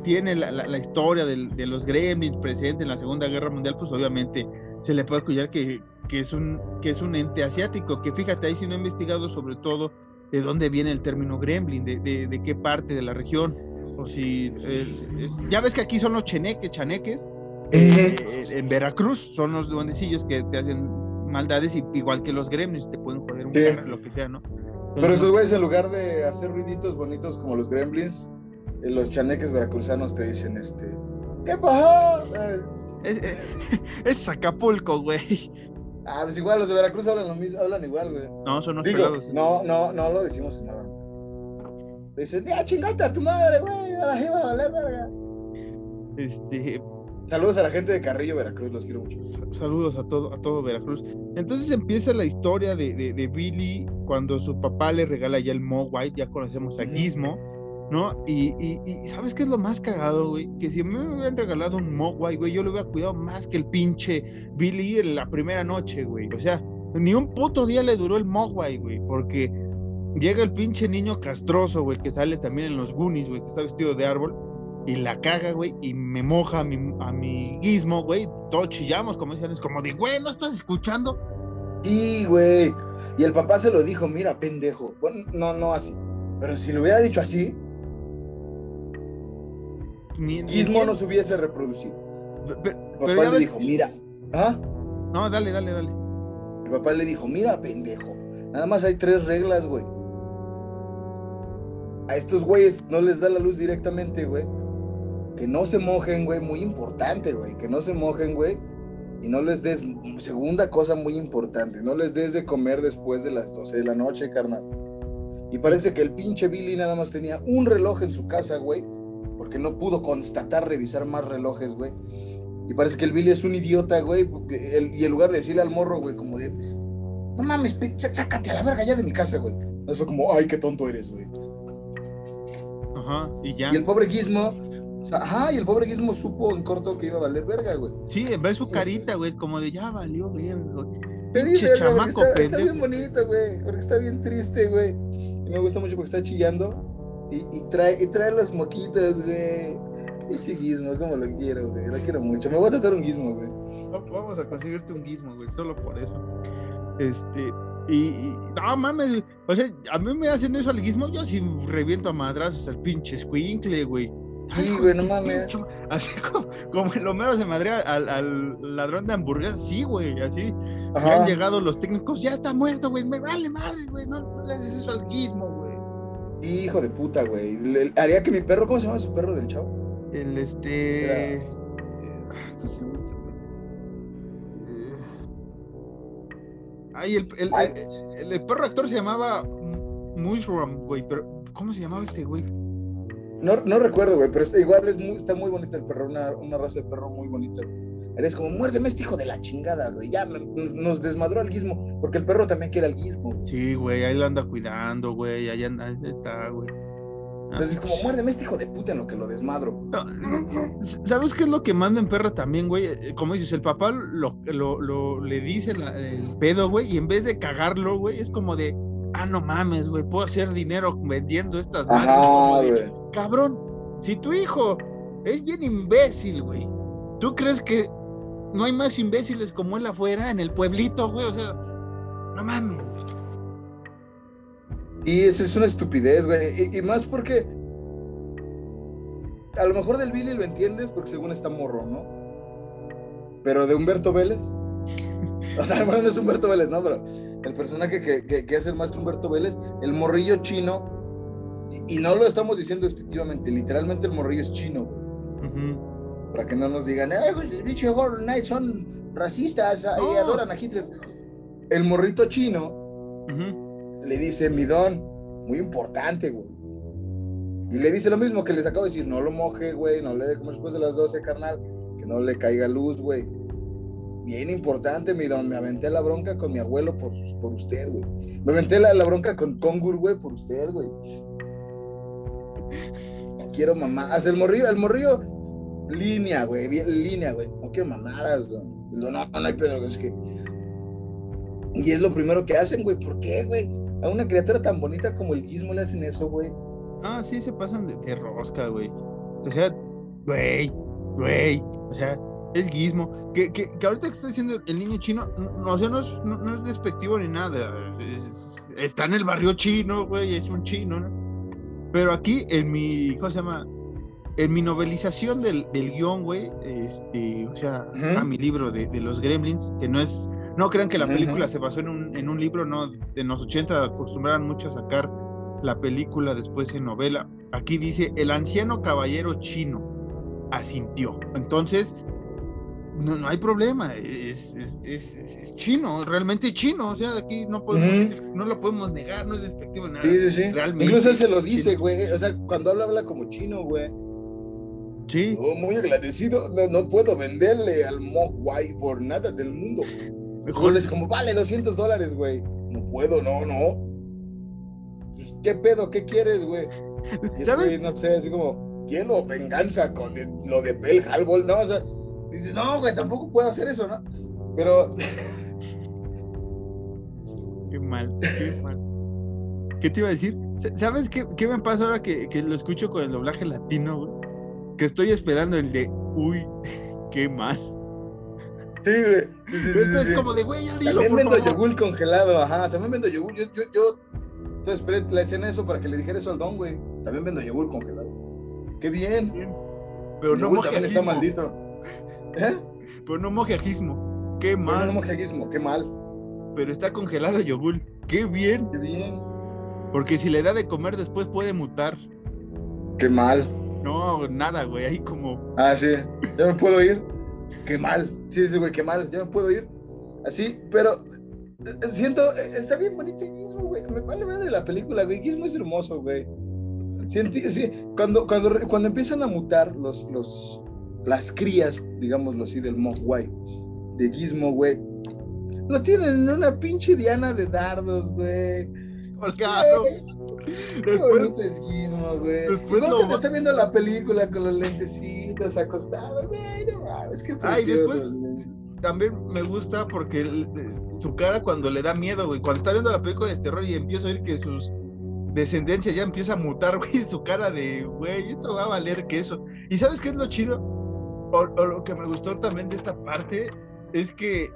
tiene la, historia de los gremlins presentes en la Segunda Guerra Mundial, pues obviamente se le puede escuchar que, que, es un, que es un ente asiático, que fíjate, ahí sí no he investigado sobre todo de dónde viene el término gremlin, de, de qué parte de la región o si eh, ya ves que aquí son los cheneques, chaneques, eh, en Veracruz son los duendecillos que te hacen maldades igual que los gremlins, te pueden joder un poco, lo que sea, ¿no? Pero esos güeyes en lugar de hacer ruiditos bonitos como los gremlins, eh, los chaneques veracruzanos te dicen este, ¿qué pasó? Es, es Acapulco, güey. Ah, pues igual los de Veracruz hablan lo mismo, hablan igual, güey. No, son unos Digo, pelados. no, no, no lo decimos nada. Dicen, ya chingate a tu madre, güey, a la jeva, a valer verga. Este, Saludos a la gente de Carrillo, Veracruz, los quiero mucho. sa- saludos a todo, a todo Veracruz. Entonces empieza la historia de, de- de Billy cuando su papá le regala ya el Mo White, ya conocemos a. Gizmo, ¿no? Y, y- y ¿sabes qué es lo más cagado, güey? Que si me hubieran regalado un Mo White, güey, yo lo hubiera cuidado más que el pinche Billy en la primera noche, güey. O sea, ni un puto día le duró el Mo White, güey, porque llega el pinche niño castroso, güey, que sale también en los Goonies, güey, que está vestido de árbol. Y la caga, güey, y me moja a mi, a mi guismo, güey. Todos chillamos, como dicen, es como de, güey, ¿no estás escuchando? Sí, güey. Y el papá se lo dijo, mira, pendejo. Bueno, no, no así. Pero si lo hubiera dicho así, Ni, quién- no se hubiese reproducido. Pe- El Pero papá ya le ves- dijo, mira. ¿Ah? No, dale, dale, dale. El papá le dijo, mira, pendejo. Nada más hay tres reglas, güey. A estos güeyes no les da la luz directamente, güey. Que no se mojen, güey. Muy importante, güey. Que no se mojen, güey. Y no les des, segunda cosa muy importante, no les des de comer después de las 12 de la noche, carnal. Y parece que el pinche Billy nada más tenía un reloj en su casa, güey. Porque no pudo constatar, revisar más relojes, güey. Y parece que el Billy es un idiota, güey. y en lugar de decirle al morro, güey, como de, no mames, sácate a la verga ya de mi casa, güey. Eso como, ay, qué tonto eres, güey. Ajá, y ya. Y el pobre Gizmo, o sea, ajá, y el pobre Gizmo supo en corto que iba a valer verga, güey. Sí, ve su carita, güey, como de, ya valió, verga, güey. Pinche chamaco está, bien bonito, güey, porque está bien triste, güey. Y me gusta mucho porque está chillando y, y trae, y trae los moquitos, güey. Pinche Gizmo, como lo quiero, güey, lo quiero mucho. Me voy a tratar un Gizmo, güey. Va- Vamos a conseguirte un guismo, güey, solo por eso. Este, y, y- no mames. O sea, a mí me hacen eso al guismo, yo sí reviento a madrazos al pinche squinkle, güey. Ay, Sí, hijo güey, no mames. Así como, como el Homero se madrea al, al ladrón de hamburguesas, sí, güey, así. Ya han llegado los técnicos, ya está muerto, güey, me vale madre, güey, no, no le haces eso al guismo, güey. Hijo de puta, güey. Le- Haría que mi perro, ¿cómo se llama su perro del chavo? El este. eh, Ay, el, el, el- el- el perro actor se llamaba Mushroom, güey, pero ¿cómo se llamaba este güey? No, no recuerdo, güey, pero está, igual es muy, está muy bonito el perro, una, una raza de perro muy bonita, güey. Eres como, muérdeme este hijo de la chingada, güey. Ya nos, desmadró al guismo, porque el perro también quiere al guismo. Sí, güey, ahí lo anda cuidando, güey, ahí anda, ahí está, güey. Ah. Entonces es como, muérdeme este hijo de puta en lo que lo desmadro. No, ¿Sabes qué es lo que más me emperra también, güey? Eh, Como dices, el papá lo, lo, lo- le dice la- el pedo, güey, y en vez de cagarlo, güey, es como de, ah, no mames, güey, puedo hacer dinero vendiendo estas madres", Ajá, de, güey. Cabrón, si tu hijo es bien imbécil, güey, ¿tú crees que no hay más imbéciles como él afuera, en el pueblito, güey? O sea, no mames. Y eso es una estupidez, güey. Y, y más porque a lo mejor del Billy lo entiendes porque según está morro, ¿no? Pero de Humberto Vélez. O sea, bueno, no es Humberto Vélez, ¿no? Pero el personaje que, que, que hace el maestro Humberto Vélez, el morrillo chino, y, y no lo estamos diciendo despectivamente, literalmente el morrillo es chino, güey. Para que no nos digan, ay, güey, el bicho Gordon Knight son racistas y adoran a Hitler. El morrito chino. Le dice mi don, muy importante, güey. Y le dice lo mismo que les acabo de decir, no lo moje, güey, no le dé comer después de las 12, carnal, que no le caiga luz, güey. Bien importante, mi don, me aventé la bronca con mi abuelo por, por usted, güey. Me aventé la, la bronca con Congur, güey, por usted, güey. No quiero mamadas, el morrillo, el morrillo, línea, güey, bien línea, güey. No quiero mamadas, don. No, no hay pedo, es que... Y es lo primero que hacen, güey, ¿por qué, güey? A una criatura tan bonita como el Gizmo le hacen eso, güey. Ah, sí, se pasan de, de rosca, güey. O sea, güey, güey. O sea, es guismo. Que, que, que ahorita que está diciendo el niño chino, no, o sea, no es, no, no es despectivo ni nada. es- está en el barrio chino, güey, es un chino, ¿no? Pero aquí, en mi, ¿cómo se llama? En mi novelización del, del guion, güey, este, o sea, a mi libro de, de los gremlins, que no es, no crean que la película se basó en un, en un libro, no, en los 80 acostumbraban mucho a sacar la película después en novela. Aquí dice, el anciano caballero chino asintió. Entonces, no, no hay problema, es, es, es, es- chino, realmente chino, o sea, aquí no podemos decir- no lo podemos negar, no es despectivo nada. Sí, sí, sí. Realmente Incluso él se lo dice, güey. O sea, cuando habla, habla como chino, güey. Sí, Oh, muy agradecido. No, no puedo venderle al Mogwai por nada del mundo. Solo es como, vale, 200 dólares, güey. No puedo, no, no. Pues, ¿Qué pedo? ¿Qué quieres, güey? Y ese ¿Sabes? güey, no sé, así como, quiero venganza con lo de Pearl Harbor, ¿no? O sea, dices, no, güey, tampoco puedo hacer eso, ¿no? Pero, Qué mal, qué mal. ¿Qué te iba a decir? Sa- ¿Sabes qué, qué me pasa ahora que, que lo escucho con el doblaje latino, güey? Que estoy esperando el de, uy, qué mal. Sí, güey. Sí, Esto sí, es sí. como de, güey, ya dilo, También por vendo favor". yogur congelado, ajá, también vendo yogur. Yo, yo, yo, entonces esperé la escena eso para que le dijera eso al don, güey. También vendo yogur congelado. Qué bien. Pero El no yogur también está maldito. ¿Eh? pero no mojiajismo. Qué Pero mal. no mojiajismo, qué mal. Pero está congelado yogur. Qué bien. Qué bien. Porque si le da de comer después puede mutar. Qué mal. No, nada, güey. Ahí como. Ah, sí. Ya me puedo ir. Qué mal. Sí, sí, güey, qué mal. Ya me puedo ir. Así, pero eh, siento, eh, está bien bonito el güey. Me vale madre la película, güey. Gizmo es hermoso, güey. Sí, cuando, cuando, cuando empiezan a mutar los, los, las crías, digámoslo así, del Mogwai, de Gizmo, güey, lo tienen en una pinche diana de dardos, güey. Colgado. Qué Después, bonito es Gizmo, güey. después Igual lo está viendo la película con los lentecitos acostados, güey, no mames, qué Ay, precioso. después- güey. también me gusta porque el- su cara cuando le da miedo, güey. Cuando está viendo la película de terror y empieza a oír que sus descendencia ya empieza a mutar, güey, su cara de, güey, esto va a valer que eso. ¿Y sabes qué es lo chido? O, o lo que me gustó también de esta parte es que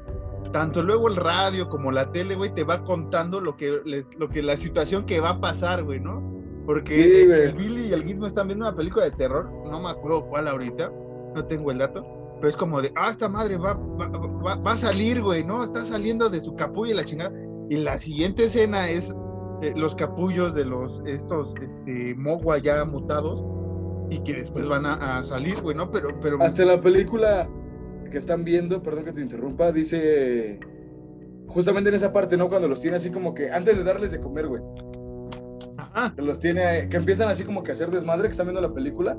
tanto luego el radio como la tele, güey, te va contando lo que, lo que la situación que va a pasar, güey, ¿no? Porque Sí, el- Billy y el Gizmo están viendo una película de terror, no me acuerdo cuál ahorita, no tengo el dato, pero es como de, ah, esta madre va, va, va- va a salir, güey, ¿no? Está saliendo de su capullo y la chingada. Y la siguiente escena es eh, los capullos de los, estos, este, Mogwa ya mutados y que después van a, a salir, güey, ¿no? Pero, pero... Hasta la película que están viendo, perdón que te interrumpa, dice justamente en esa parte, ¿no? Cuando los tiene así como que antes de darles de comer, güey, Ajá, que los tiene, que empiezan así como que a hacer desmadre, que están viendo la película,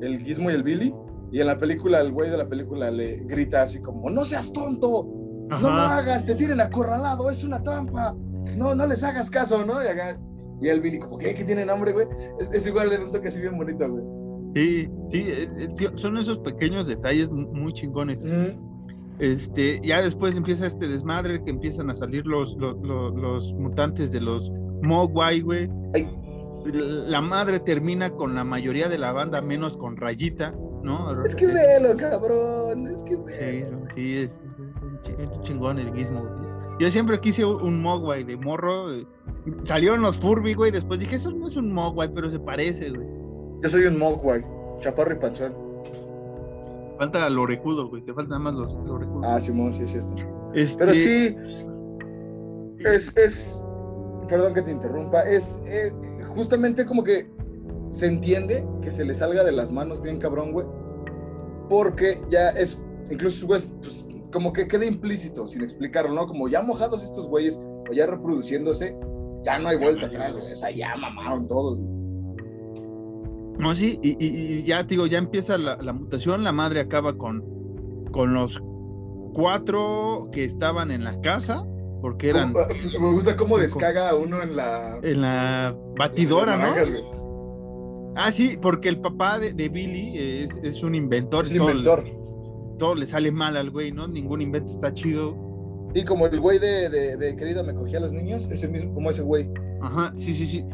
el Gizmo y el Billy, y en la película, el güey de la película le grita así como, no seas tonto, no lo ajá. hagas, te tienen acorralado, es una trampa, no, no les hagas caso, ¿no? Y, acá- y el Billy como, ¿qué? ¿Que tienen hambre, güey? Es, es igual, da un toque así bien bonito, güey. Sí, sí, eh, eh, sí, son esos pequeños detalles mu- muy chingones. Este, ya después empieza este desmadre que empiezan a salir los, los, los, los mutantes de los Mogwai, güey. La madre termina con la mayoría de la banda, menos con Rayita, ¿no? Es que velo, cabrón, es que velo. Sí, sí, es, chingón el güey. Yo siempre quise un, Mogwai de morro. eh, Salieron los Furby, güey. Después dije, eso no es un Mogwai, pero se parece, güey. Yo soy un Mogwai, chaparro y panzón. Falta el orejudo, güey. Te faltan más los, orejudos. Ah, Simón, sí es cierto. Este, Pero sí, es, es, perdón que te interrumpa, es, es justamente como que se entiende que se le salga de las manos bien cabrón, güey, porque ya es, incluso, güey, pues, como que queda implícito, sin explicarlo, ¿no? Como ya mojados estos güeyes, o ya reproduciéndose, ya no hay vuelta atrás, güey, o sea, ya mamaron todos, güey. No, sí, y, y- y ya digo, ya empieza la, la mutación, la madre acaba con, con los cuatro que estaban en la casa, porque eran Como- Me gusta cómo descaga uno en la... en la en batidora, ¿no? güey. Ah, sí, porque el papá de, de Billy es, es un inventor. Es todo- inventor. Todo, le sale mal al güey, ¿no? Ningún invento está chido. Y como el güey de, de, de querida me cogía a los niños, ese mismo, como ese güey. Ajá, sí, sí, sí.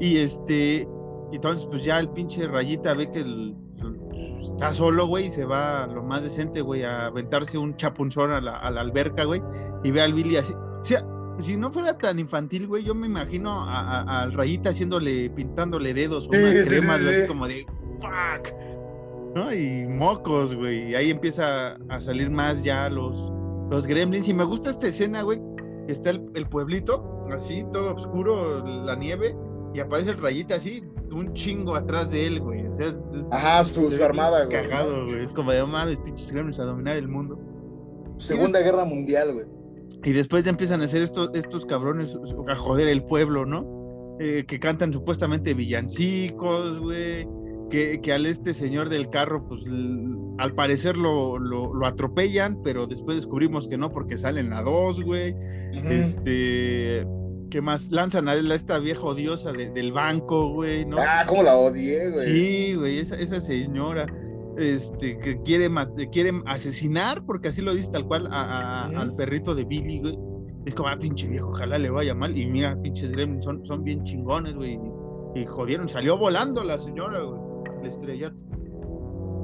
Y este, entonces pues ya el pinche rayita ve que el- el- está solo, güey, y se va lo más decente, güey, a aventarse un chapunzón a la, a la alberca, güey, y ve al Billy así. O sea, si no fuera tan infantil, güey, yo me imagino al rayita haciéndole, pintándole dedos o Sí, unas sí, cremas, sí, así como de fuck. ¿No? Y mocos, güey. Y ahí empieza a salir más ya los, los gremlins. Y me gusta esta escena, güey. que Está el, el pueblito, así, todo oscuro, la nieve. y aparece el rayita así, un chingo atrás de él, güey. O sea, es- Ajá, su, armada, güey. Cagado, güey. Es como de, "Oh, mames, pinches gremlins a dominar el mundo. Segunda Guerra Mundial, güey. Y después ya empiezan a hacer estos, estos cabrones a joder el pueblo, ¿no? Eh, que cantan supuestamente villancicos, güey. Que, que al este señor del carro, pues al parecer lo, lo, lo atropellan, pero después descubrimos que no, porque salen a dos, güey. Este. ¿Qué más? Lanzan a esta vieja odiosa de- del banco, güey, ¿no? Ah, cómo la odié, güey. Sí, güey, esa, esa señora este, que quiere, quiere asesinar, porque así lo dice tal cual, a- a- Ujú. al perrito de Billy, güey. Es como, ah, pinche viejo, ojalá le vaya mal. Y mira, pinches gremlins son, son bien chingones, güey. Y, y jodieron, salió volando la señora, güey, el estrellato.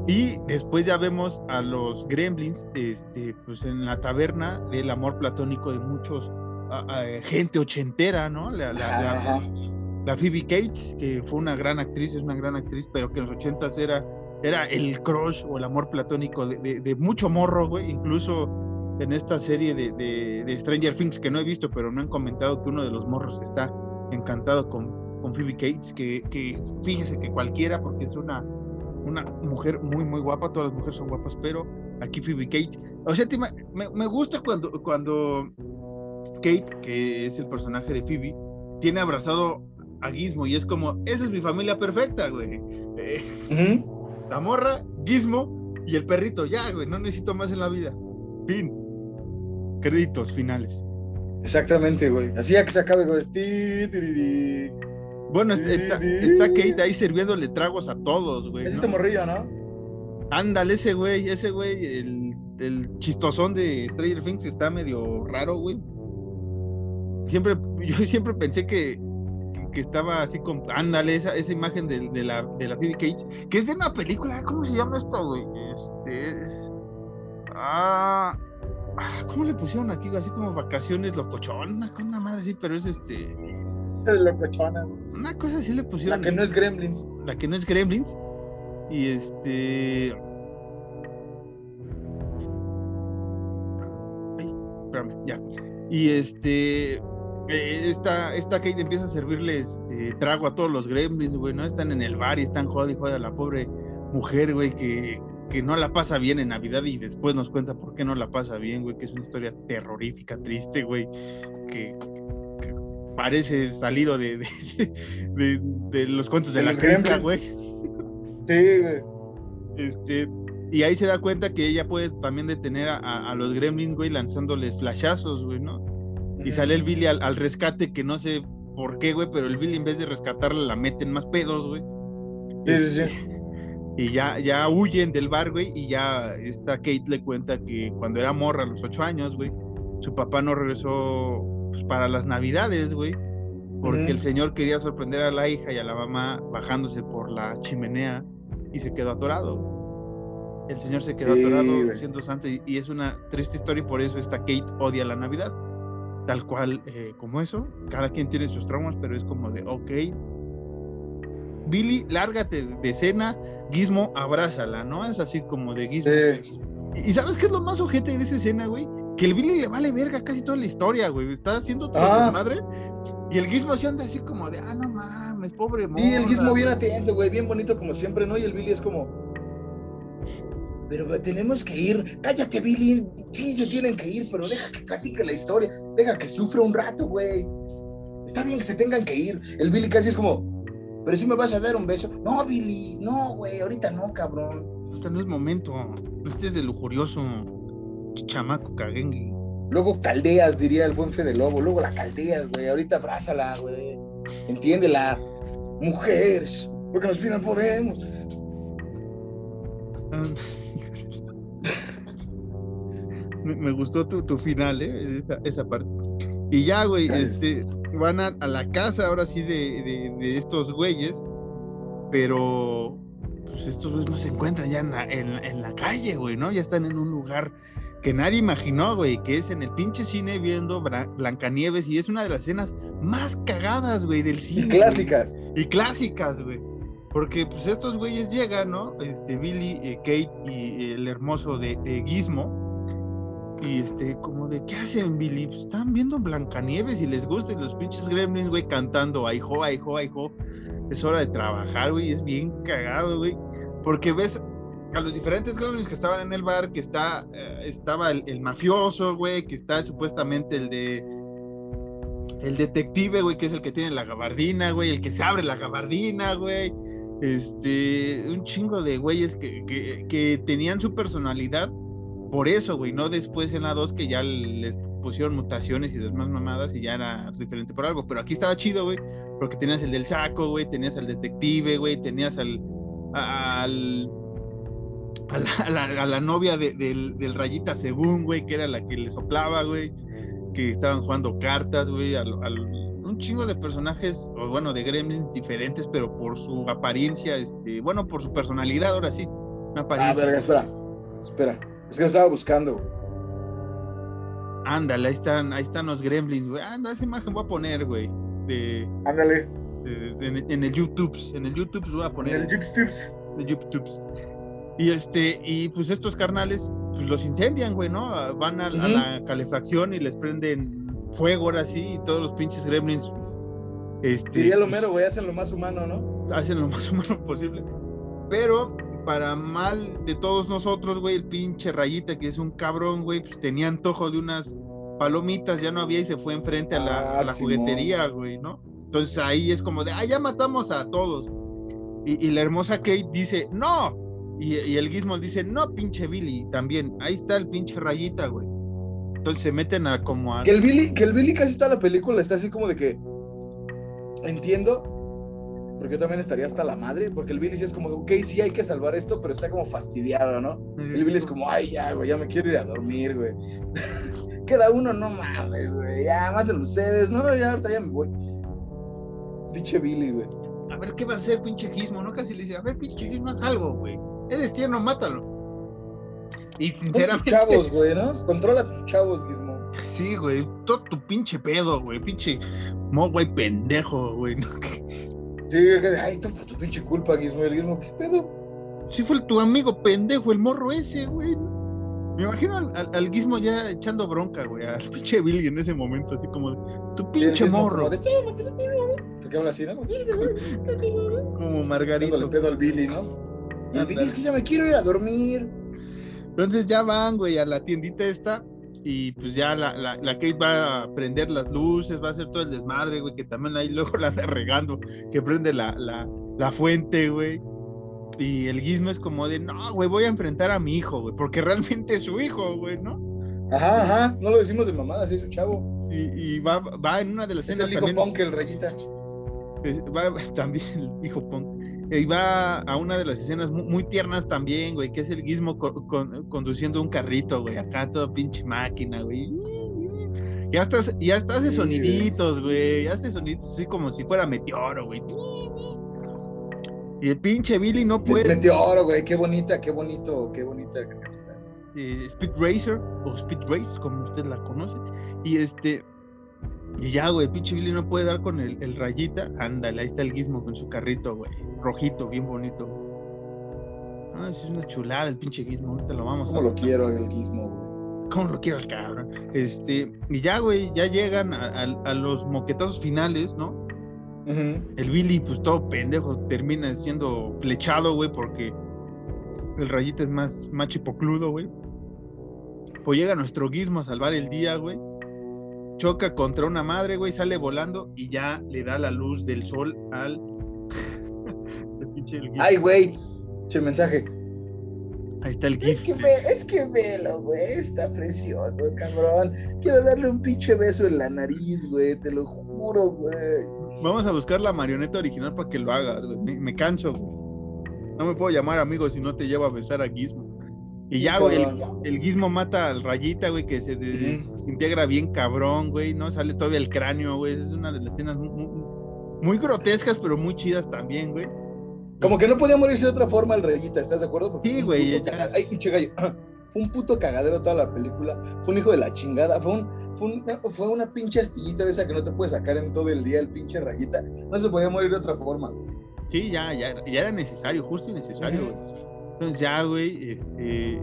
Y después ya vemos a los gremlins, este, pues en la taberna del amor platónico de muchos, a- a, gente ochentera, ¿no? La, la- la- la Phoebe Cates, que fue una gran actriz, es una gran actriz, pero que en los ochentas era, era el crush o el amor platónico de, de- de mucho morro, güey. Incluso en esta serie de, de- de Stranger Things que no he visto, pero me han comentado que uno de los morros está encantado con, con Phoebe Cates, que, que fíjese que cualquiera, porque es una, una mujer muy, muy guapa, todas las mujeres son guapas, pero aquí Phoebe Cates, o sea, me, me gusta cuando, cuando Kate, que es el personaje de Phoebe, tiene abrazado a Gizmo y es como, esa es mi familia perfecta, güey. Eh, la morra, Gizmo y el perrito, ya, güey, no necesito más en la vida. Fin. Créditos finales. Exactamente, güey. Así ya que se acabe, güey. Bueno, está, está, está Kate ahí sirviéndole tragos a todos, güey. Es ¿no? este morrillo, ¿no? Ándale, ese güey, ese güey, el, el chistosón de Stranger Things que está medio raro, güey. Siempre, yo siempre pensé que, que, que estaba así con, ándale, esa, esa imagen de, de la, de la Phoebe Cates, que es de una película, ¿cómo se llama esta, güey? Este es... Ah, ah, ¿cómo le pusieron aquí? Así como vacaciones locochón, una, una madre así, pero es este... Locochona. Una cosa así le pusieron. La que no es Gremlins. la que no es Gremlins. Y este. Ay, espérame, ya. Y este. Eh, Esta, esta Kate empieza a servirle este, trago a todos los gremlins, güey, ¿no? Están en el bar y están y jode a la pobre mujer, güey, que, que no la pasa bien en Navidad y después nos cuenta por qué no la pasa bien, güey, que es una historia terrorífica, triste, güey, que, que parece salido de, de, de- de los cuentos de, la Gremlins. güey. Sí, güey. Este, y ahí se da cuenta que ella puede también detener a, a- a los gremlins, güey, lanzándoles flashazos, güey, ¿no? Y sale el Billy al, al rescate, que no sé por qué, güey, pero el Billy en vez de rescatarla la meten más pedos, güey. Sí, sí, sí. Este, Y ya, ya huyen del bar, güey, y ya esta Kate le cuenta que cuando era morra, a los ocho años, güey, su papá no regresó pues, para las navidades, güey, porque el señor quería sorprender a la hija y a la mamá bajándose por la chimenea y se quedó atorado. El señor se quedó Sí, atorado güey. siendo santo y, y es una triste historia y por eso esta Kate odia la Navidad. Tal cual eh, como eso, cada quien tiene sus traumas, pero es como de, ok, Billy, lárgate de cena, Gizmo, abrázala, ¿no? Es así como de Gizmo. Sí. ¿Y y sabes qué es lo más ojete de esa escena, güey? Que el Billy le vale verga casi toda la historia, güey. Está haciendo todo Ah. madre. Y el Gizmo se anda así como de, ah, no mames, pobre Sí, el morra, Gizmo bien güey". atento, güey. Bien bonito como siempre, ¿no? Y el Billy es como. Pero tenemos que ir. Cállate, Billy. Sí, se tienen que ir, pero deja que platique la historia. Deja que sufra un rato, güey. Está bien que se tengan que ir. El Billy casi es como. Pero si me vas a dar un beso. No, Billy. No, güey. Ahorita no, cabrón. Este no es momento. No estés de lujurioso chamaco caguengue. Luego caldeas, diría el buen Fede Lobo. Luego la caldeas, güey. Ahorita abrázala, güey. Entiéndela. Mujeres. Porque nos pidan podemos. Ah, me, gustó tu, tu final, ¿eh? Esa, esa parte. Y ya, güey, Gracias. este, van a, a la casa ahora sí de, de- de estos güeyes, pero pues estos güeyes no se encuentran ya en la, en- en la calle, güey, ¿no? Ya están en un lugar que nadie imaginó, güey, que es en el pinche cine viendo Blancanieves y es una de las escenas más cagadas, güey, del cine. Y güey. clásicas. Y clásicas, güey. Porque pues estos güeyes llegan, ¿no? Este Billy, eh, Kate y el hermoso de, de Gizmo. Y este, como de, ¿qué hacen, Billy? Pues están viendo Blancanieves y les gusta y los pinches gremlins, güey, cantando, aijo, aijo, aijo. Es hora de trabajar, güey, es bien cagado, güey. Porque ves a los diferentes gremlins que estaban en el bar, que está, eh, estaba el, mafioso, güey, que está supuestamente el de el detective, güey, que es el que tiene la gabardina, güey, el que se abre la gabardina, güey. Este, un chingo de güeyes que, que tenían su personalidad por eso, güey, no después en la 2 que ya les pusieron mutaciones y demás mamadas y ya era diferente por algo. Pero aquí estaba chido, güey, porque tenías el del saco, güey, tenías al detective, güey, tenías al. al a la, a la, a la novia de, del, del Rayita Según, güey, que era la que le soplaba, güey, que estaban jugando cartas, güey, al, al, un chingo de personajes, o bueno, de gremlins diferentes, pero por su apariencia, este, bueno, por su personalidad, ahora sí. Una Ah, verga, espera. Espera. Es que lo estaba buscando. Ándale, ahí están, ahí están los gremlins, güey. Anda, esa imagen voy a poner, güey. De, Ándale. de- de- en, el YouTube, en el YouTube voy a En poner. el Jips Tips. de YouTube. Y este, y pues estos carnales, pues los incendian, güey, ¿no? Ah, Van a, la calefacción y les prenden fuego ahora sí, y todos los pinches gremlins. Este, Diría lo pues, mero, güey, hacen lo más humano, ¿no? hacen lo más humano posible. Pero para mal de todos nosotros, güey, el pinche rayita, que es un cabrón, güey, pues tenía antojo de unas palomitas, ya no había y se fue enfrente a la, Ah, a la juguetería, güey, ¿no? Entonces ahí es como de, ah, ya matamos a todos. Y, y la hermosa Kate dice, no. Y, y el Gizmo dice, no, pinche Billy, también. Ahí está el pinche rayita, güey. Entonces se meten a como a... Que el Billy, que el Billy casi toda la película está así como de que. Entiendo. Porque yo también estaría hasta la madre. Porque el Billy sí es como, ok, sí hay que salvar esto, pero está como fastidiado, ¿no? El Billy es como, ay, ya, güey, ya me quiero ir a dormir, güey. Queda uno, no mames, güey. Ya, mátenlo ustedes. No, ya, ahorita ya me voy. Pinche Billy, güey. A ver, ¿qué va a hacer, pinche Gizmo? ¿No? Casi le dice, a ver, pinche Gizmo, haz algo, güey. Eres tierno, mátalo. Y Son tus sinceramente, chavos, güey, ¿no? Controla a tus chavos, Gizmo. sí, güey, todo tu pinche pedo, güey, pinche mo, güey, pendejo, güey. ¿no? Sí, ay, tú por tu pinche culpa, Gizmo. El Gizmo, ¿qué pedo? Sí fue el- tu amigo pendejo, el morro ese, güey. Me imagino al, al, al Gizmo ya echando bronca, güey, al pinche Billy en ese momento, así como, de, tu el pinche Gizmo morro, como de, ¿Por qué habla así, no? como Margarito. pedo al Billy, ¿no? Y el Billy es que ya me quiero ir a dormir. Entonces ya van, güey, a la tiendita esta y pues ya la, la, la Kate va a prender las luces, va a hacer todo el desmadre, güey, que también ahí luego la anda regando, que prende la, la, la fuente, güey. Y el Gizmo es como de, no, güey, voy a enfrentar a mi hijo, güey, porque realmente es su hijo, güey, ¿no? Ajá, ajá. No lo decimos de mamada, sí es su chavo. Y, y va, va en una de las Es escenas el hijo también, punk, el rayita. eh, va también el hijo punk. Y va a una de las escenas mu- muy, tiernas también, güey, que es el con- conduciendo un carrito, güey, acá todo pinche máquina, güey. Ya hasta, ya hasta hace soniditos, güey, ya hace soniditos así como si fuera meteoro, güey. Y el pinche Billy no puede. Meteoro, güey. Qué bonita, qué bonito, qué bonita eh, Speed Racer o Speed Race, como usted la conoce. Y este, y ya, güey, pinche Billy no puede dar con el, el rayita. Ándale, ahí está el gizmo con su carrito, güey. Rojito, bien bonito. güey. Ah, es una chulada el pinche gizmo. Ahorita lo vamos ¿Cómo a lo quiero, el gizmo, güey? ¿Cómo lo quiero el cabrón? Este, y ya, güey, ya llegan a, a- a los moquetazos finales, ¿no? El Billy, pues todo pendejo, termina siendo flechado, güey, porque el rayita es más, más chipocludo, güey. Pues llega nuestro gizmo a salvar el día, güey. Choca contra una madre, güey, sale volando y ya le da la luz del sol al. el pinche el gizmo. Ay, güey. Che, mensaje. Ahí está el Es gizmo. que, ve, es que velo, güey, está precioso, cabrón. Quiero darle un pinche beso en la nariz, güey, te lo juro, güey. Vamos a buscar la marioneta original para que lo hagas, güey. Me, me canso, güey. No me puedo llamar amigo si no te llevo a besar a Gizmo. Y ya, güey, el, el Gizmo mata al rayita, güey, que se desintegra bien cabrón, güey, ¿no? Sale todavía el cráneo, güey. Es una de las escenas muy, muy- muy grotescas, pero muy chidas también, güey. Como que no podía morirse de otra forma el rayita, ¿estás de acuerdo? Porque Sí, güey, Ay, pinche gallo. Fue un puto cagadero toda la película. Fue un hijo de la chingada. Fue, un, fue, una, fue una pinche astillita de esa que no te puedes sacar en todo el día, el pinche rayita. No se podía morir de otra forma, güey. Sí, ya, ya, ya era necesario, justo y necesario, güey. Entonces ya, güey, este...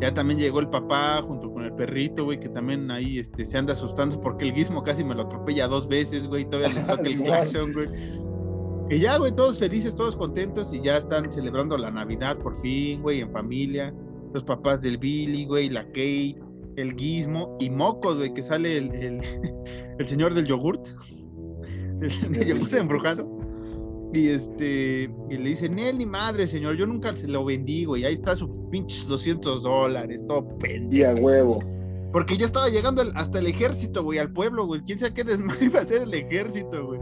Ya también llegó el papá junto con el perrito, güey, que también ahí este, se anda asustando porque el guismo casi me lo atropella dos veces, güey, todavía le toca el claxon, güey. Y ya, güey, todos felices, todos contentos y ya están celebrando la Navidad por fin, güey, en familia. Los papás del Billy, güey, la Kate, el Gizmo y Mocos, güey, que sale el, el, el señor del yogurt. El, del yogurt embrujado. Y este, y le dice, Nel, ni madre, señor, yo nunca se lo vendí, güey. Ahí está sus pinches 200 dólares, todo pendejo. Y a huevo. Porque ya estaba llegando el- hasta el ejército, güey, al pueblo, güey. ¿Quién sabe qué desmadre iba a hacer el ejército, güey?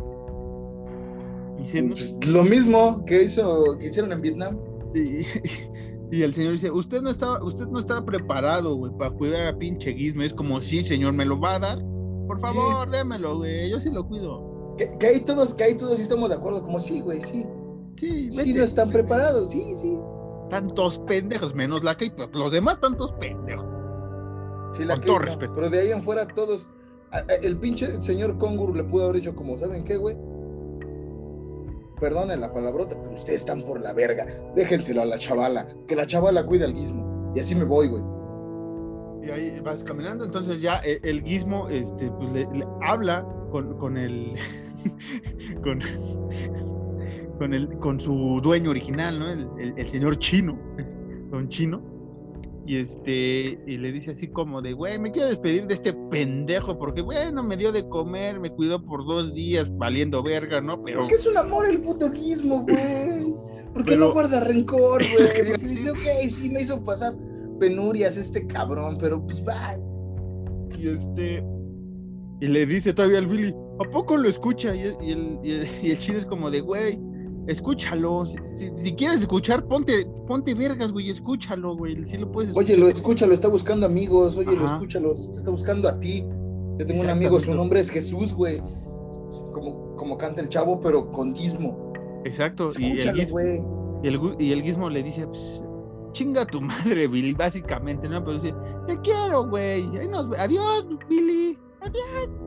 Y dice, "No, Pues, lo mismo que hizo, que hicieron en Vietnam. Y, y el señor dice, usted no estaba, usted no estaba preparado, güey, para cuidar a pinche Gizmo. Es como, sí, señor, ¿me lo va a dar? Por favor, démelo, güey, yo sí lo cuido. Que, que ahí todos, que ahí todos sí estamos de acuerdo, como sí, güey, sí. Sí, Sí, vete, no están vete". preparados, sí, sí. Tantos pendejos, menos la Kate, pero los demás tantos pendejos. Sí, la Con todo no, respeto. Pero de ahí en fuera todos. El pinche señor Congur le pudo haber dicho como, ¿saben qué, güey? Perdonen la palabrota, pero ustedes están por la verga. Déjenselo a la chavala, que la chavala cuida al guismo. Y así me voy, güey. Y ahí vas caminando, entonces ya eh, el, Gizmo este, pues, le, le habla con, con el. con, con, el, con su dueño original, ¿no? El, el- el señor chino, don chino. Y este, y le dice así como de, güey, me quiero despedir de este pendejo, porque bueno, me dio de comer, me cuidó por dos días, valiendo verga, ¿no? Pero. Porque es un amor el puto guismo, güey. Porque Pero- no guarda rencor, güey. Porque dice, ok, sí me hizo pasar penurias este cabrón, pero pues va. Y este. Y le dice todavía al Billy, ¿a poco lo escucha? Y, el- y el, y, el, y el chino es como de, güey, escúchalo. Si, si- si quieres escuchar, ponte, ponte vergas, güey, escúchalo, güey. Si lo puedes Oye, lo escucha, lo está buscando amigos. Oye, lo Ajá. escucha, lo está buscando a ti. Yo tengo un amigo, su nombre es Jesús, güey. Como, como canta el chavo, pero con guismo. Exacto. Y el, Escúchalo, güey. y, el, y el Gizmo le dice, pues, chinga tu madre, Billy, básicamente, ¿no? Pero dice, te quiero, güey. Adiós, Billy. Adiós.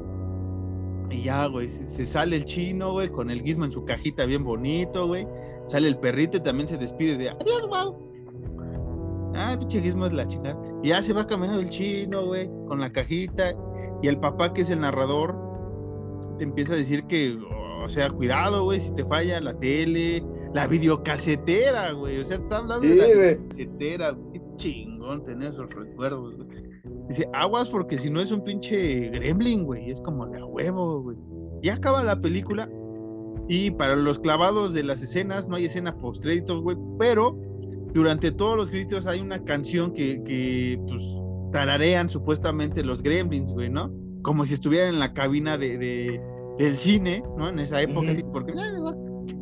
Y ya, güey, se, se sale el chino, güey, con el Gizmo en su cajita bien bonito, güey. Sale el perrito y también se despide de adiós, wow. Ah, pinche Gizmo es la chingada. Y ya se va caminando el chino, güey, con la cajita. Y el papá, que es el narrador, te empieza a decir que, o sea, cuidado, güey, si te falla la tele, la videocasetera, güey. O sea, está hablando de la güey. videocasetera, güey. Qué chingón tener esos recuerdos, güey. Dice, aguas porque si no es un pinche gremlin, güey. Es como de a huevo, güey. Ya acaba la película. Y para los clavados de las escenas, no hay escena post créditos, güey. Pero durante todos los créditos hay una canción que, que pues, tararean supuestamente los gremlins, güey, ¿no? Como si estuvieran en la cabina de, de- del cine, ¿no? En esa época, Ujú. así, porque...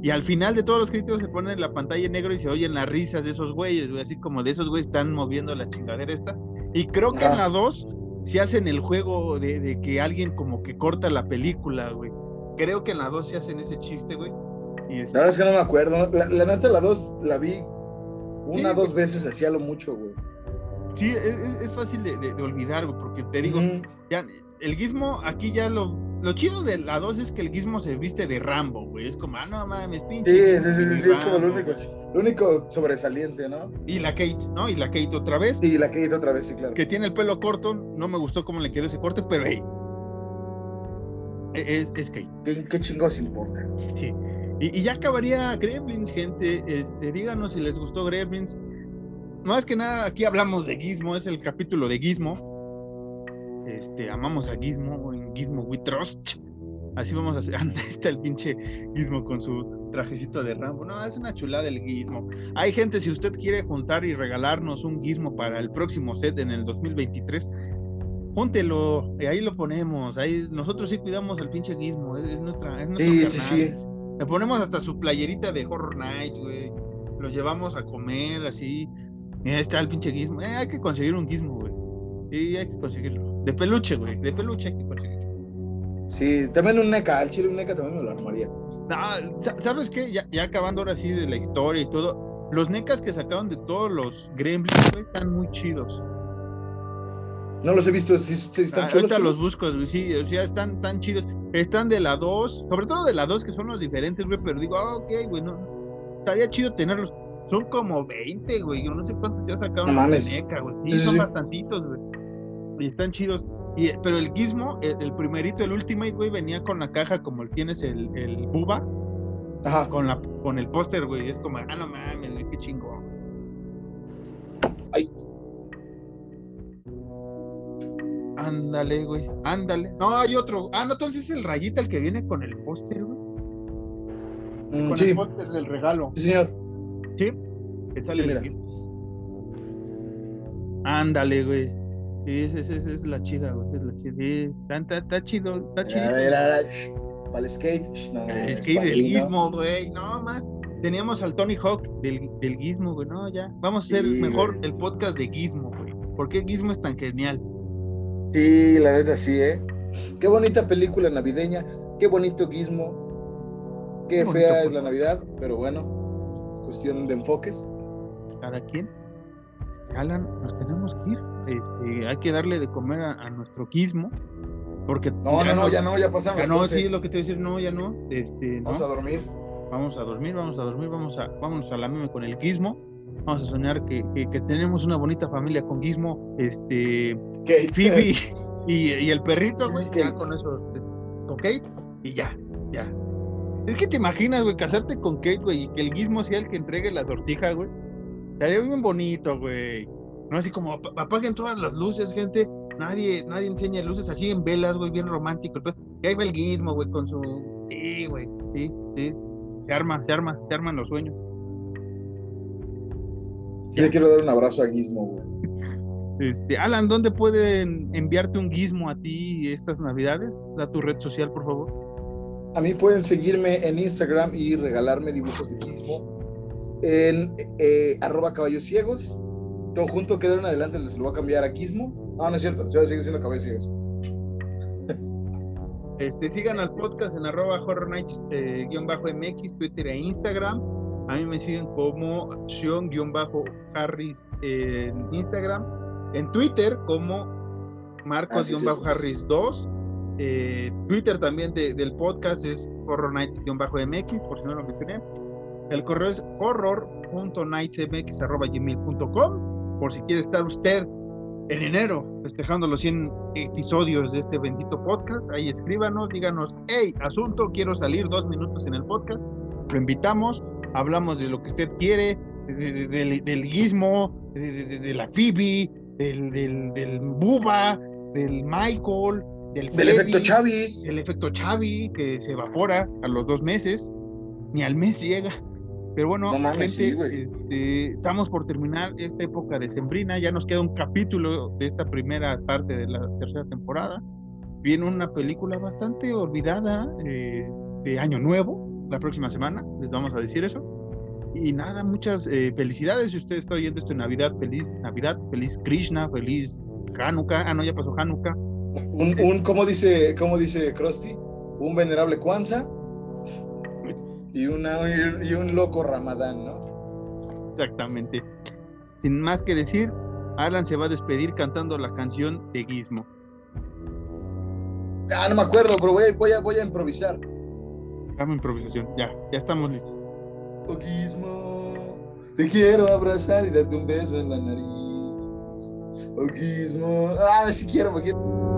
Y al final de todos los créditos se pone la pantalla en negro y se oyen las risas de esos güeyes, güey, así como de esos güeyes están moviendo la chingadera esta. Y creo que en Ajá. la 2 se hacen el juego de, de que alguien como que corta la película, güey. Creo que en la 2 se hacen ese chiste, güey. Y este, La verdad es que no me acuerdo. La, la neta, la dos la vi una, Sí, dos veces, hacía lo mucho, güey. sí, es, es- es fácil de, de- de olvidar, güey, porque te digo, ya, el gizmo aquí ya lo... Lo chido de la 2 es que el gizmo se viste de Rambo, güey. Es como, ah, no mames, pinche. Sí, sí, sí, sí, es como lo único, güey". Lo único sobresaliente, ¿no? Y la Kate, ¿no? Y la Kate otra vez. Y la hizo otra vez, sí, claro. que tiene el pelo corto, no me gustó cómo le quedó ese corte, pero hey, es, es Kate, ¿Qué, qué chingos importa? sí. Y, y ya acabaría Gremlins, gente. Este, díganos si les gustó Gremlins. Más que nada, aquí hablamos de Gizmo, es el capítulo de Gizmo. Este, amamos a Gizmo, en Gizmo We Trust. Así vamos a hacer. Anda, está el pinche Gizmo con su trajecito de Rambo. No, es una chulada el Gizmo. Hay gente, si usted quiere juntar y regalarnos un Gizmo para el próximo set en el 2023, júntelo, y ahí lo ponemos. Ahí nosotros sí cuidamos al pinche Gizmo, es, es nuestra, es nuestro Sí, carnal. sí, sí. Le ponemos hasta su playerita de Horror Nights, güey. Lo llevamos a comer así. Y ahí está el pinche Gizmo. Eh, hay que conseguir un Gizmo, güey. Sí, hay que conseguirlo. De peluche, güey. De peluche hay que conseguirlo. Sí, también un NECA, al chile un NECA también me lo armaría. No, sa- ¿Sabes qué? Ya, ya acabando ahora sí de la historia y todo. Los NECAs que sacaron de todos los Gremlins, güey, están muy chidos. No los he visto, sí, sí están Ah, chulos. ahorita los buscos, güey, sí, o sea, están tan chidos. Están de la 2, sobre todo de la 2, que son los diferentes, güey, pero digo, ah, ok, güey, no, estaría chido tenerlos. son como 20, güey. Yo no sé cuántos ya sacaron No mames. muñeca, güey. Sí, Sí, sí, son sí. bastantitos, güey. Y están chidos. Y, pero el Gizmo, el, el primerito, el Ultimate, güey, venía con la caja como el tienes el, el Buba, Ajá. con, la, con el póster, güey. Es como, ah, no mames, güey, qué chingón. Ay. Ándale, güey, ándale. No, hay otro. Ah, no, entonces es el rayita el que viene con el póster, güey. Mm, Con sí, el póster del regalo. sí, señor. Sí, que sale Sí, el. Ándale, güey. Sí, esa esa es la chida, güey. Es la chida. Está, chido, está chido. A ver, a ver, shh, para el skate. no, Es es que pa' del. Gizmo, güey. No, más. Teníamos al Tony Hawk del, del Gizmo, güey. No, ya. Vamos a hacer Sí, mejor güey. el podcast de Gizmo, güey. ¿Por qué Gizmo es tan genial? Sí, la verdad sí, ¿eh? Qué bonita película navideña, qué bonito gizmo. Qué, Qué bonito, fea es la favor. Navidad, pero bueno, cuestión de enfoques. Cada quien. Alan, nos tenemos que ir. Este, hay que darle de comer a, a nuestro Gizmo. Porque No, no, no, ya no, ya pasaron Ya no, 12. sí, lo que te voy a decir, no, ya no. Este, Vamos no. a dormir. vamos a dormir, vamos a dormir, vamos a, vámonos a la meme con el Gizmo. Vamos a soñar que, que- que tenemos una bonita familia con Gizmo, este, Kate. Phoebe y, y el perrito, güey. Ya con eso, con Kate, y ya, ya. Es que te imaginas, güey, casarte con Kate, güey, y que el Gizmo sea el que entregue la sortija, güey. Estaría bien bonito, güey. No así como "Ap- apaguen todas las luces, gente. Nadie, nadie enseña luces así en velas, güey, bien romántico. Y ahí va el Gizmo, güey, con su. Sí, güey, sí, sí. Se arma, se arma, se arman los sueños. Yo le quiero dar un abrazo a Gizmo, güey. Este, Alan, ¿dónde pueden enviarte un Gizmo a ti estas navidades? Da tu red social, por favor. A mí pueden seguirme en Instagram y regalarme dibujos de Gizmo en eh, arroba caballos ciegos. Todo junto queda en adelante, les lo voy a cambiar a Gizmo. No, no es cierto, se va a seguir siendo ciegos. Este, sigan al podcast en arroba horror nights eh, guion bajo mx, Twitter e Instagram. A mí me siguen como Sean guion bajo Harris en Instagram. En Twitter como Marcos Ah, sí, guion sí, bajo sí. Harris 2. Eh, Twitter también de- del podcast es horror nights guion bajo mx, por si no lo mencioné. El correo es horror.nightsmx arroba gmail.com por si quiere estar usted en enero, festejando los 100 episodios de este bendito podcast. Ahí escríbanos, díganos, hey, asunto, quiero salir dos minutos en el podcast. Lo invitamos, hablamos de lo que usted quiere, de- de- de- del, guismo, de, la Phoebe, del, del, del Buba, del Michael, del, Del efecto Xavi. el efecto Xavi, que se evapora a los dos meses, ni al mes llega. Pero bueno, No mames, sí, este, estamos por terminar esta época de Sembrina, ya nos queda un capítulo de esta primera parte de la tercera temporada. Viene una película bastante olvidada eh, de Año Nuevo, la próxima semana, les vamos a decir eso. Y nada, muchas eh, felicidades. Si usted está oyendo esto en Navidad, feliz Navidad, feliz Krishna, feliz Hanukkah. Ah, no, ya pasó Hanukkah. Un, un ¿cómo dice, cómo dice Krusty? Un venerable Kwanzaa y, una, y un loco Ramadán, ¿no? Exactamente. Sin más que decir, Alan se va a despedir cantando la canción de Gizmo. Ah, no me acuerdo, pero voy, voy, a, voy a improvisar. Dame improvisación. Ya, ya estamos listos. Oh, Gizmo, te quiero abrazar y darte un beso en la nariz. Oh, Gizmo. Ah, si quiero, me quiero.